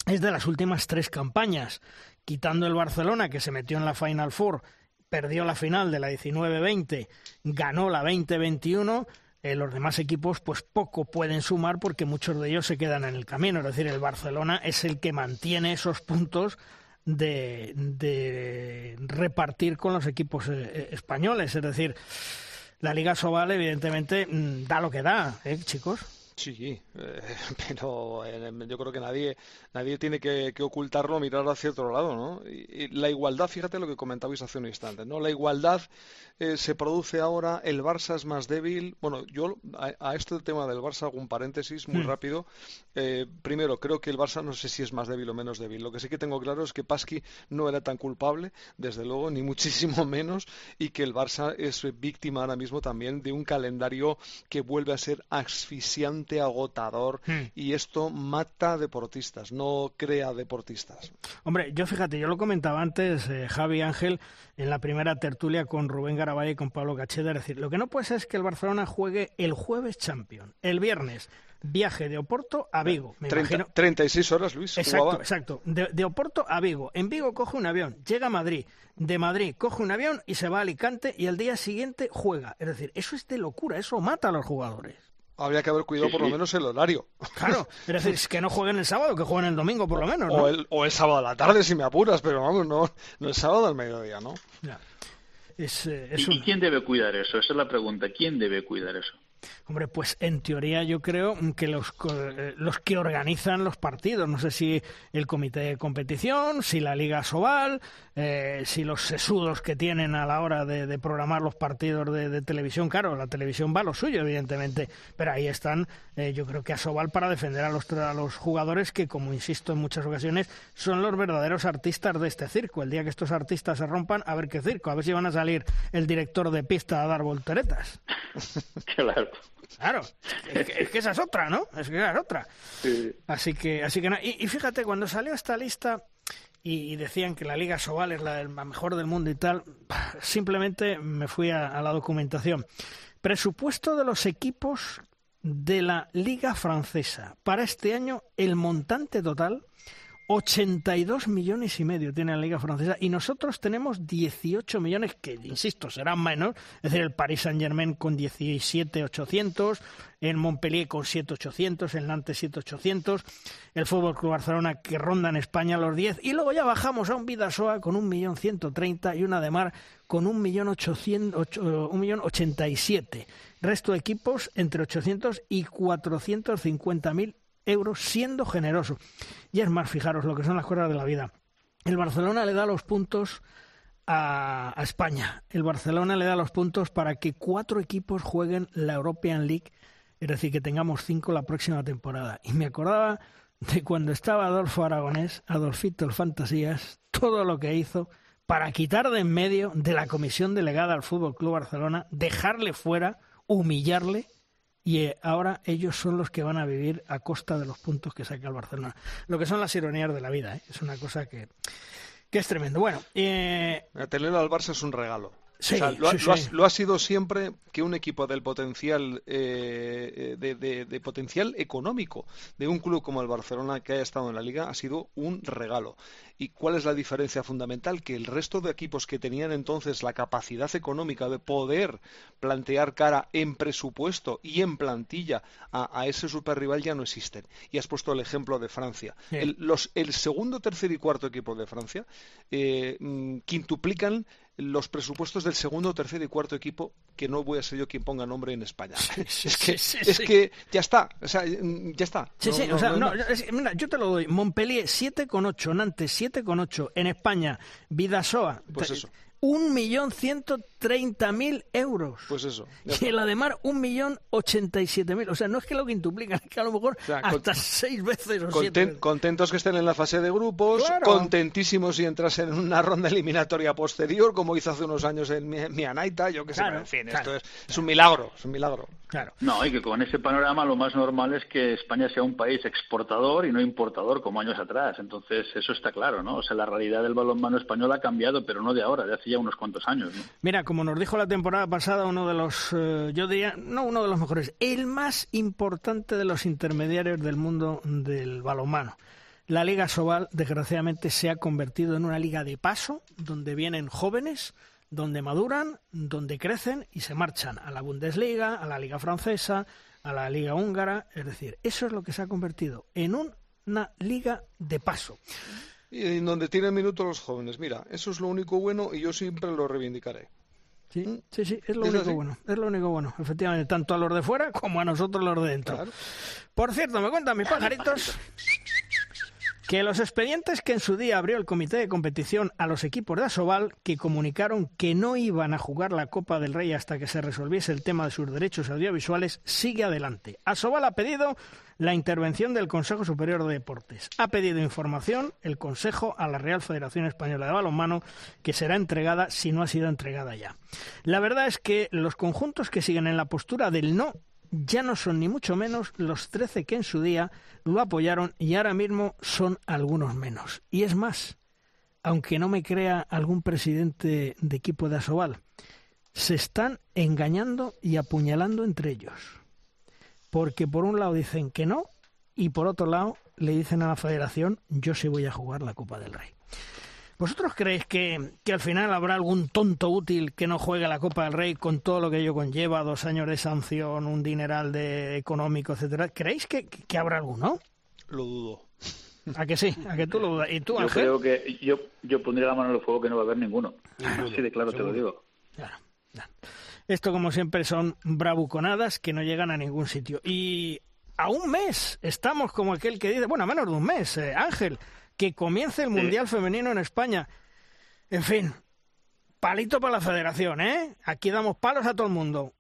es de las últimas tres campañas, quitando el Barcelona que se metió en la Final Four, perdió la final de la 19-20, ganó la 20-21 eh, los demás equipos pues poco pueden sumar porque muchos de ellos se quedan en el camino. Es decir, el Barcelona es el que mantiene esos puntos de, de repartir con los equipos eh, eh, españoles. Es decir, la Liga Sobal evidentemente mm, da lo que da, ¿eh, chicos? Sí, eh, pero eh, yo creo que nadie nadie tiene que, ocultarlo, mirar hacia otro lado, ¿no? Y, la igualdad, fíjate lo que comentabais hace un instante, ¿no? La igualdad eh, se produce ahora, el Barça es más débil. Bueno, yo a, este tema del Barça hago un paréntesis muy hmm. rápido. primero, creo que el Barça no sé si es más débil o menos débil. Lo que sí que tengo claro es que Pasqui no era tan culpable, desde luego, ni muchísimo menos, y que el Barça es víctima ahora mismo también de un calendario que vuelve a ser asfixiante agotador hmm. y esto mata deportistas, no crea deportistas. Hombre, yo fíjate, yo lo comentaba antes, eh, Javi Ángel, en la primera tertulia con Rubén Garabay y con Pablo Cacheda, es decir, lo que no puede ser es que el Barcelona juegue el jueves Champion, el viernes viaje de Oporto a Vigo. Me 36 horas, Luis. Exacto, exacto. De, Oporto a Vigo. En Vigo coge un avión, llega a Madrid. De Madrid coge un avión y se va a Alicante y al día siguiente juega. Es decir, eso es de locura, eso mata a los jugadores. Habría que haber cuidado por lo menos el horario. Claro, es decir, que no jueguen el sábado, que jueguen el domingo por lo menos. O, el, o el sábado a la tarde si me apuras, pero vamos, no, no el sábado al mediodía, ¿no? Eh, ¿Y, quién debe cuidar eso? Esa es la pregunta. ¿Quién debe cuidar eso? Hombre, pues en teoría yo creo que los, eh, los que organizan los partidos, no sé si el comité de competición, si la Liga Sobal, eh, si los sesudos que tienen a la hora de, programar los partidos de, televisión, claro, la televisión va a lo suyo, evidentemente, pero ahí están, eh, yo creo que a Sobal para defender a los, a los jugadores que, como insisto en muchas ocasiones, son los verdaderos artistas de este circo. El día que estos artistas se rompan, a ver qué circo, a ver si van a salir el director de pista a dar volteretas. claro. Claro, es que, esa es otra, ¿no? Es que esa es otra. Así que, así que no. Y, fíjate, cuando salió esta lista y, decían que la Liga Sobal es la, mejor del mundo y tal, simplemente me fui a la documentación. Presupuesto de los equipos de la Liga Francesa. Para este año, el montante total 82 millones y medio tiene la Liga Francesa y nosotros tenemos 18 millones, que insisto, serán menos. Es decir, el Paris Saint-Germain con 17,800, el Montpellier con 7,800, el Nantes 7,800, el Fútbol Club Barcelona que ronda en España los 10 y luego ya bajamos a un Vidasoa con 1.130.000 y una de Mar con 1.087. Resto de equipos entre 800 y 450.000 euros siendo generoso. Y es más, fijaros lo que son las cosas de la vida. El Barcelona le da los puntos a, España. El Barcelona le da los puntos para que cuatro equipos jueguen la European League, es decir, que tengamos cinco la próxima temporada. Y me acordaba de cuando estaba Adolfo Aragonés, Adolfito el Fantasías, todo lo que hizo para quitar de en medio de la comisión delegada al Fútbol Club Barcelona, dejarle fuera, humillarle y eh, ahora ellos son los que van a vivir a costa de los puntos que saca el Barcelona. Lo que son las ironías de la vida, ¿eh? es una cosa que, que es tremendo. Bueno, eh... tenerlo al Barça es un regalo lo, ha, sido siempre que un equipo del potencial eh, de, potencial económico de un club como el Barcelona que haya estado en la liga ha sido un regalo. ¿Y cuál es la diferencia fundamental? Que el resto de equipos que tenían entonces la capacidad económica de poder plantear cara en presupuesto y en plantilla a, ese superrival ya no existen. Y has puesto el ejemplo de Francia. El, los, el segundo, tercer y cuarto equipo de Francia eh, mm, quintuplican los presupuestos del segundo, tercer y cuarto equipo, que no voy a ser yo quien ponga nombre en España. es que, es que ya está, o sea, ya está. Sí, sí, o sea, no, mira, yo te lo doy. Montpellier 7,8, Nantes 7,8, en España, Vidasoa. Pues eso un millón ciento treinta mil euros. Pues eso. Y el Ademar un millón ochenta y siete mil. O sea, no es que lo quintuplican, es que a lo mejor hasta seis veces o siete Contentos que estén en la fase de grupos, contentísimos si entras en una ronda eliminatoria posterior, como hizo hace unos años en mi, Anaita, yo qué sé, en fin, esto es, un milagro, es un milagro. Claro. No, y que con ese panorama lo más normal es que España sea un país exportador y no importador como años atrás. Entonces, eso está claro, ¿no? O sea, la realidad del balonmano español ha cambiado, pero no de ahora, de hace unos cuantos años. Mira, como nos dijo la temporada pasada, uno de los, eh, yo diría, no uno de los mejores, el más importante de los intermediarios del mundo del balonmano. La Liga Sobal, desgraciadamente, se ha convertido en una liga de paso, donde vienen jóvenes, donde maduran, donde crecen y se marchan a la Bundesliga, a la Liga Francesa, a la Liga Húngara. Es decir, eso es lo que se ha convertido en una liga de paso y en donde tienen minutos los jóvenes. Mira, eso es lo único bueno y yo siempre lo reivindicaré. Sí, ¿Mm? sí, sí, es lo único bueno. Es lo único bueno, efectivamente, tanto a los de fuera como a nosotros los de dentro. Por cierto, me cuentan mis pajaritos que los expedientes que en su día abrió el comité de competición a los equipos de Asobal, que comunicaron que no iban a jugar la Copa del Rey hasta que se resolviese el tema de sus derechos audiovisuales, sigue adelante. Asobal ha pedido la intervención del Consejo Superior de Deportes. Ha pedido información el Consejo a la Real Federación Española de Balonmano, que será entregada si no ha sido entregada ya. La verdad es que los conjuntos que siguen en la postura del no ya no son ni mucho menos los 13 que en su día lo apoyaron y ahora mismo son algunos menos. Y es más, aunque no me crea algún presidente de equipo de Asobal, se están engañando y apuñalando entre ellos porque por un lado dicen que no y por otro lado le dicen a la federación yo sí voy a jugar la Copa del Rey. ¿Vosotros creéis que, al final habrá algún tonto útil que no juegue la Copa del Rey con todo lo que ello conlleva, dos años de sanción, un dineral de económico, etcétera? ¿Creéis que, habrá alguno? Lo dudo. ¿A que sí? ¿A que tú lo dudas? ¿Y tú, Yo creo que yo, yo pondría la mano en el fuego que no va a haber ninguno. Así de claro te lo digo. Claro. Esto, como siempre, son bravuconadas que no llegan a ningún sitio. Y a un mes estamos como aquel que dice, bueno, a menos de un mes, eh, Ángel, que comience el Mundial Femenino en España. En fin, palito para la federación, ¿eh? Aquí damos palos a todo el mundo.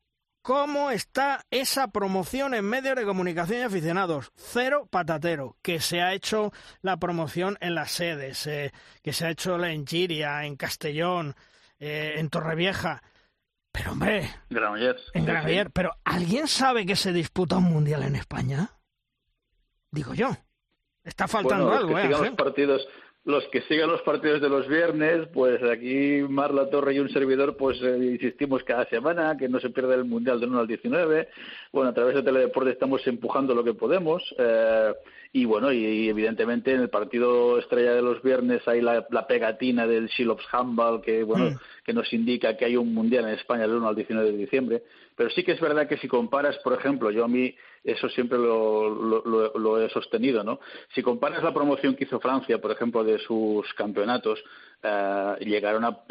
¿Cómo está esa promoción en medios de comunicación y aficionados? Cero patatero, que se ha hecho la promoción en las sedes, eh, que se ha hecho en Giria, en Castellón, eh, en Torrevieja. Pero hombre, en Granollers, pero ¿alguien sabe que se disputa un mundial en España? Digo yo. Está faltando algo, ¿eh? Los partidos, los que sigan los partidos de los viernes, pues aquí Marla Torre y un servidor, pues eh, insistimos cada semana que no se pierda el Mundial del 1 al 19. Bueno, a través de Teledeporte estamos empujando lo que podemos. Eh, y bueno, y, evidentemente en el partido estrella de los viernes hay la, pegatina del Shilops Handball que, bueno, mm. que nos indica que hay un Mundial en España del 1 al 19 de diciembre. Pero sí que es verdad que si comparas, por ejemplo, yo a mí eso siempre lo, lo, he sostenido, ¿no? Si comparas la promoción que hizo Francia, por ejemplo, de sus campeonatos, eh, llegaron a,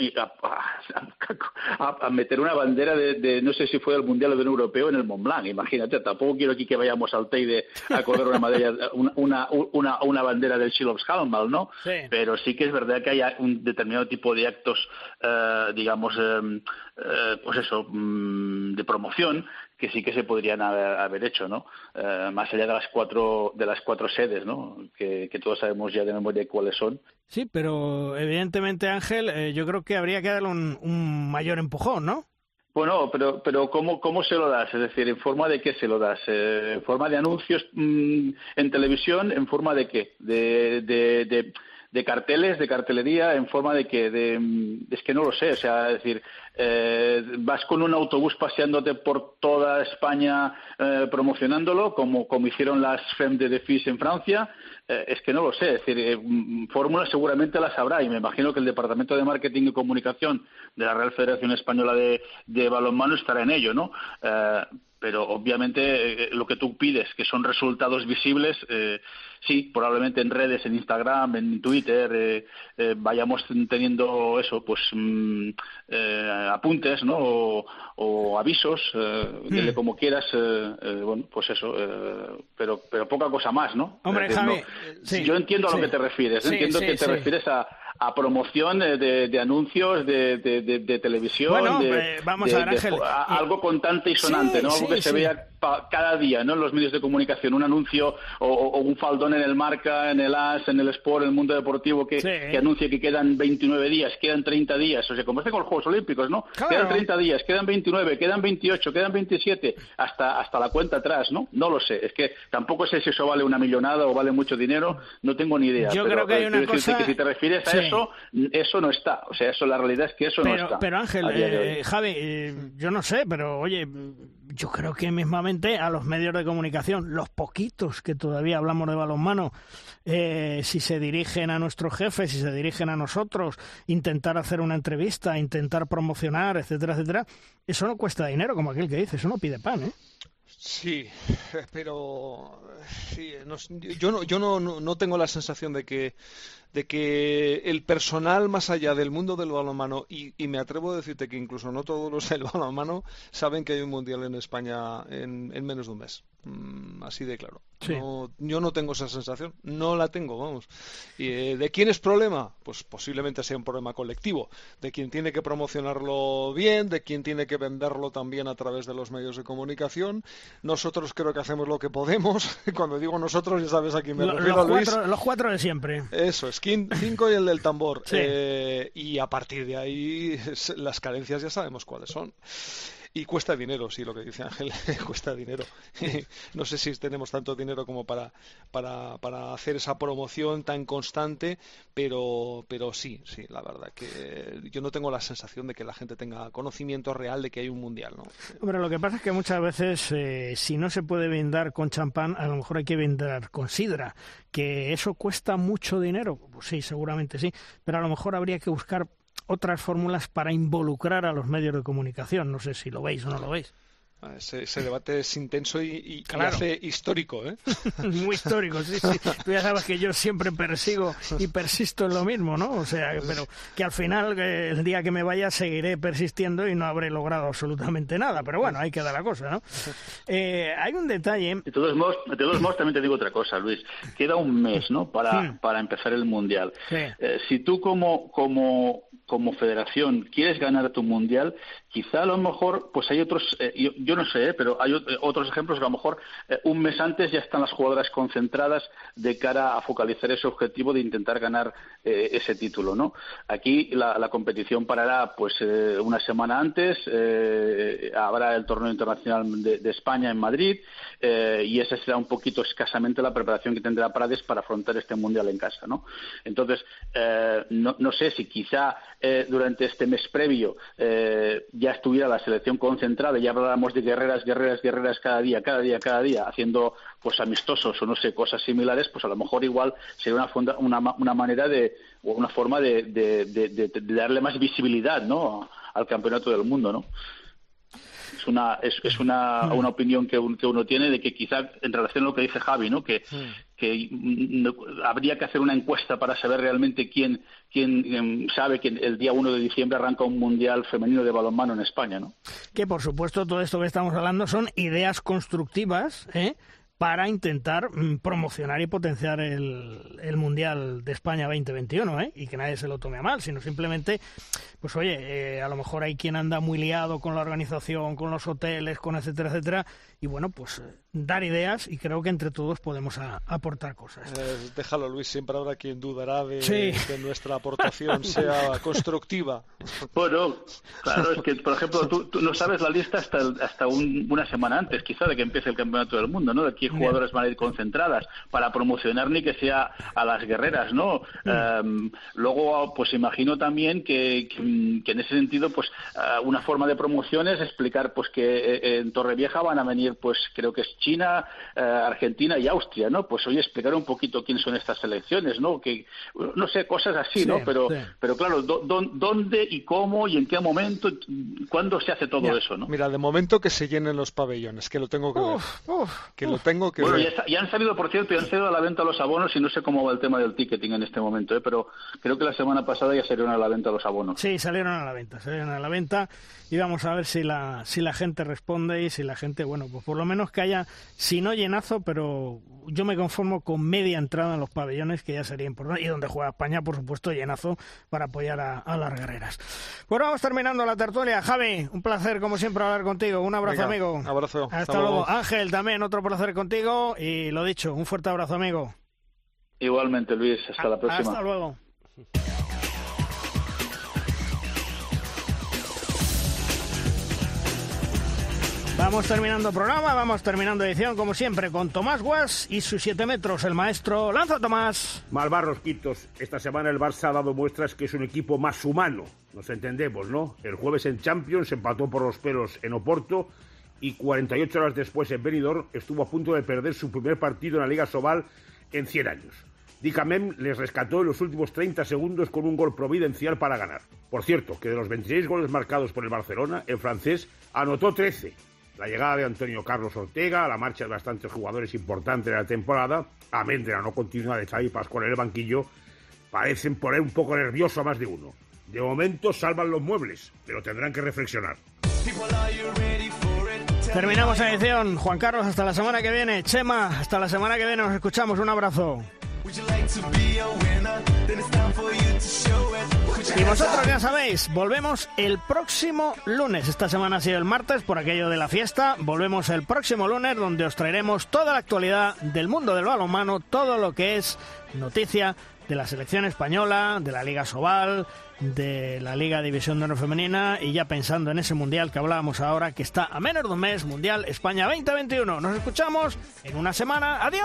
a, meter una bandera de, no sé si fue el Mundial o del Europeo en el Mont Blanc, imagínate, tampoco quiero aquí que vayamos al Teide a correr una, una, una, una, bandera del Shilovs Halmal, ¿no? Pero sí que es verdad que hay un determinado tipo de actos, eh, digamos, eh, pues eso, mm, de promoción que sí que se podrían haber, hecho, ¿no? Eh, más allá de las cuatro de las cuatro sedes, ¿no? Que, todos sabemos ya de memoria cuáles son. Sí, pero evidentemente Ángel, eh, yo creo que habría que darle un, mayor empujón, ¿no? Bueno, pero, pero ¿cómo, ¿cómo se lo das? Es decir, ¿en forma de qué se lo das? Eh, ¿En forma de anuncios mm, en televisión? ¿En forma de qué? de, de de carteles, de cartelería, en forma de que, de, es que no lo sé, o sea, es decir, eh, vas con un autobús paseándote por toda España eh, promocionándolo, como, como hicieron las FEM de Defis en Francia, eh, es que no lo sé, es decir, fórmulas seguramente las habrá y me imagino que el Departamento de Marketing y Comunicación de la Real Federación Española de, de Balonmano estará en ello, ¿no? Pero obviamente lo que tú pides, que son resultados visibles, sí, probablemente en redes, en Instagram, en Twitter, eh, eh, vayamos teniendo eso, pues mm, eh, apuntes, ¿no? O, avisos, mm. como quieras, bueno, pues eso, pero, pero poca cosa más, ¿no? Hombre, Javi, yo entiendo a lo que te refieres, entiendo que te refieres a a promoción de, anuncios de, de, televisión, vamos a ver, Ángel. algo contante y sonante, ¿no? Algo que se vea cada día, ¿no? En los medios de comunicación, un anuncio o, un faldón en el Marca, en el AS, en el Sport, en el Mundo Deportivo que, que anuncie que quedan 29 días, quedan 30 días, o sea, como este con los Juegos Olímpicos, ¿no? Quedan 30 días, quedan 29, quedan 28, quedan 27, hasta hasta la cuenta atrás, ¿no? No lo sé, es que tampoco sé si eso vale una millonada o vale mucho dinero, no tengo ni idea. Yo creo que hay una cosa... que si te refieres a eso, eso no está. O sea, eso la realidad es que eso no está. Pero Ángel, eh, Javi, eh, yo no sé, pero oye, yo creo que mismamente a los medios de comunicación, los poquitos que todavía hablamos de balonmano, eh, si se dirigen a nuestros jefes, si se dirigen a nosotros, intentar hacer una entrevista, intentar promocionar, etcétera, etcétera, eso no cuesta dinero, como aquel que dice, eso no pide pan, ¿eh? Sí, pero sí, yo, no, yo no, no, tengo la sensación de que de que el personal más allá del mundo del balonmano, y, y, me atrevo a decirte que incluso no todos los del balonmano saben que hay un mundial en España en, menos de un mes. Mm, así de claro. yo no tengo esa sensación, no la tengo, vamos. ¿Y, eh, ¿De quién es problema? Pues posiblemente sea un problema colectivo, de quien tiene que promocionarlo bien, de quien tiene que venderlo también a través de los medios de comunicación. Nosotros creo que hacemos lo que podemos. Cuando digo nosotros, ya sabes a quién me refiero, los Cuatro, los cuatro de siempre. Eso es 5 y el del tambor. Eh, y a partir de ahí las carencias ya sabemos cuáles son. Y cuesta dinero, sí, lo que dice Ángel, cuesta dinero. no sé si tenemos tanto dinero como para, para, para, hacer esa promoción tan constante, pero, pero sí, sí, la verdad que yo no tengo la sensación de que la gente tenga conocimiento real de que hay un mundial, ¿no? Hombre, lo que pasa es que muchas veces, eh, si no se puede brindar con champán, a lo mejor hay que brindar con sidra, que eso cuesta mucho dinero. Pues sí, seguramente sí, pero a lo mejor habría que buscar otras fórmulas para involucrar a los medios de comunicación. No sé si lo veis o no lo veis. Ese, debate es intenso y, hace histórico, ¿eh? Muy histórico, sí, sí. Tú ya sabes que yo siempre persigo y persisto en lo mismo, ¿no? O sea, pero que al final, el día que me vaya, seguiré persistiendo y no habré logrado absolutamente nada. Pero bueno, ahí queda la cosa, ¿no? Eh, hay un detalle... De todos, modos, de todos modos, también te digo otra cosa, Luis. Queda un mes, ¿no? Para, hmm. para empezar el Mundial. Eh, si tú como, como como federación quieres ganar tu mundial, quizá a lo mejor, pues hay otros, eh, yo, no sé, eh, pero hay eh, otros ejemplos que a lo mejor un mes antes ya están las jugadoras concentradas de cara a focalizar ese objetivo de intentar ganar ese título, ¿no? Aquí la, competición parará, pues, una semana antes, habrá el torneo internacional de, España en Madrid y esa será un poquito escasamente la preparación que tendrá Prades para afrontar este mundial en casa, ¿no? Entonces, no sé si quizá durante este mes previo ya estuviera la selección concentrada y habláramos de guerreras, guerreras, guerreras cada día, cada día, cada día, haciendo pues amistosos o no sé, cosas similares, pues a lo mejor igual sería una, una, una manera de, o una forma de, de, darle más visibilidad, ¿no? al campeonato del mundo, ¿no? es una es, es una, una opinión que, que, uno tiene de que quizá en relación a lo que dice Javi no que, que habría que hacer una encuesta para saber realmente quién quién em, sabe que el día 1 de diciembre arranca un mundial femenino de balonmano en España no que por supuesto todo esto que estamos hablando son ideas constructivas ¿eh? para intentar mm, promocionar y potenciar el, el, Mundial de España 2021, ¿eh? Y que nadie se lo tome a mal, sino simplemente, pues oye, eh, a lo mejor hay quien anda muy liado con la organización, con los hoteles, con etcétera, etcétera, y bueno, pues eh, dar ideas y creo que entre todos podemos aportar cosas. Eh, déjalo, Luis, siempre habrá quien dudará de que nuestra aportación sea constructiva. Bueno, claro, es que, por ejemplo, tú, no sabes la lista hasta, hasta una semana antes, quizá, de que empiece el Campeonato del Mundo, ¿no? De qué jugadores van a ir concentradas para promocionar ni que sea a las guerreras, ¿no? Mm. Em, luego, pues imagino también que, que, en ese sentido, pues eh, una forma de promoción es explicar pues que en Torrevieja van a venir pues creo que es China, eh, Argentina y Austria, ¿no? Pues hoy explicar un poquito quién son estas selecciones, ¿no? Que, no sé, cosas así, ¿no? Pero, pero claro, ¿dónde y cómo y en qué momento, cuándo se hace todo eso, ¿no? Mira, de momento que se llenen los pabellones, que lo tengo que ver. que lo tengo que bueno, ver. Ya, han salido, por cierto, ya han salido a la venta los abonos y no sé cómo va el tema del ticketing en este momento, ¿eh? Pero creo que la semana pasada ya salieron a la venta los abonos. Sí, salieron a la venta, salieron a la venta y vamos a ver si la, si la gente responde y si la gente, bueno, pues por lo menos que haya, si no llenazo, pero yo me conformo con media entrada en los pabellones, que ya sería importante, y donde juega España, por supuesto, llenazo para apoyar a, las guerreras. Bueno, vamos terminando la tertulia. Javi, un placer, como siempre, hablar contigo. Un abrazo, amigo. Abrazo. Hasta, luego. Ángel, también otro placer contigo. Y lo dicho, un fuerte abrazo, amigo. Igualmente, Luis. Hasta la próxima. Hasta luego. Vamos terminando programa, vamos terminando edición, como siempre, con Tomás Guas y sus 7 metros, el maestro. ¡Lanza, Tomás! Malvarros, Quitos. Esta semana el Barça ha dado muestras que es un equipo más humano. Nos entendemos, ¿no? El jueves en Champions empató por los pelos en Oporto y 48 horas después en Benidorm estuvo a punto de perder su primer partido en la Liga Sobal en 100 años. Dicamem les rescató en los últimos 30 segundos con un gol providencial para ganar. Por cierto, que de los 26 goles marcados por el Barcelona, el francés anotó 13 la llegada de Antonio Carlos Ortega, la marcha de bastantes jugadores importantes de la temporada, amén de la no continuidad de Xavi Pascual en el banquillo, parecen poner un poco nervioso a más de uno. De momento salvan los muebles, pero tendrán que reflexionar. Terminamos la edición. Juan Carlos, hasta la semana que viene. Chema, hasta la semana que viene. Nos escuchamos. Un abrazo. Y vosotros ya sabéis, volvemos el próximo lunes. Esta semana ha sido el martes por aquello de la fiesta. Volvemos el próximo lunes donde os traeremos toda la actualidad del mundo del balonmano, todo lo que es noticia de la selección española, de la Liga Sobal, de la Liga División de Honor Femenina y ya pensando en ese mundial que hablábamos ahora que está a menos de un mes, Mundial España 2021. Nos escuchamos en una semana. ¡Adiós!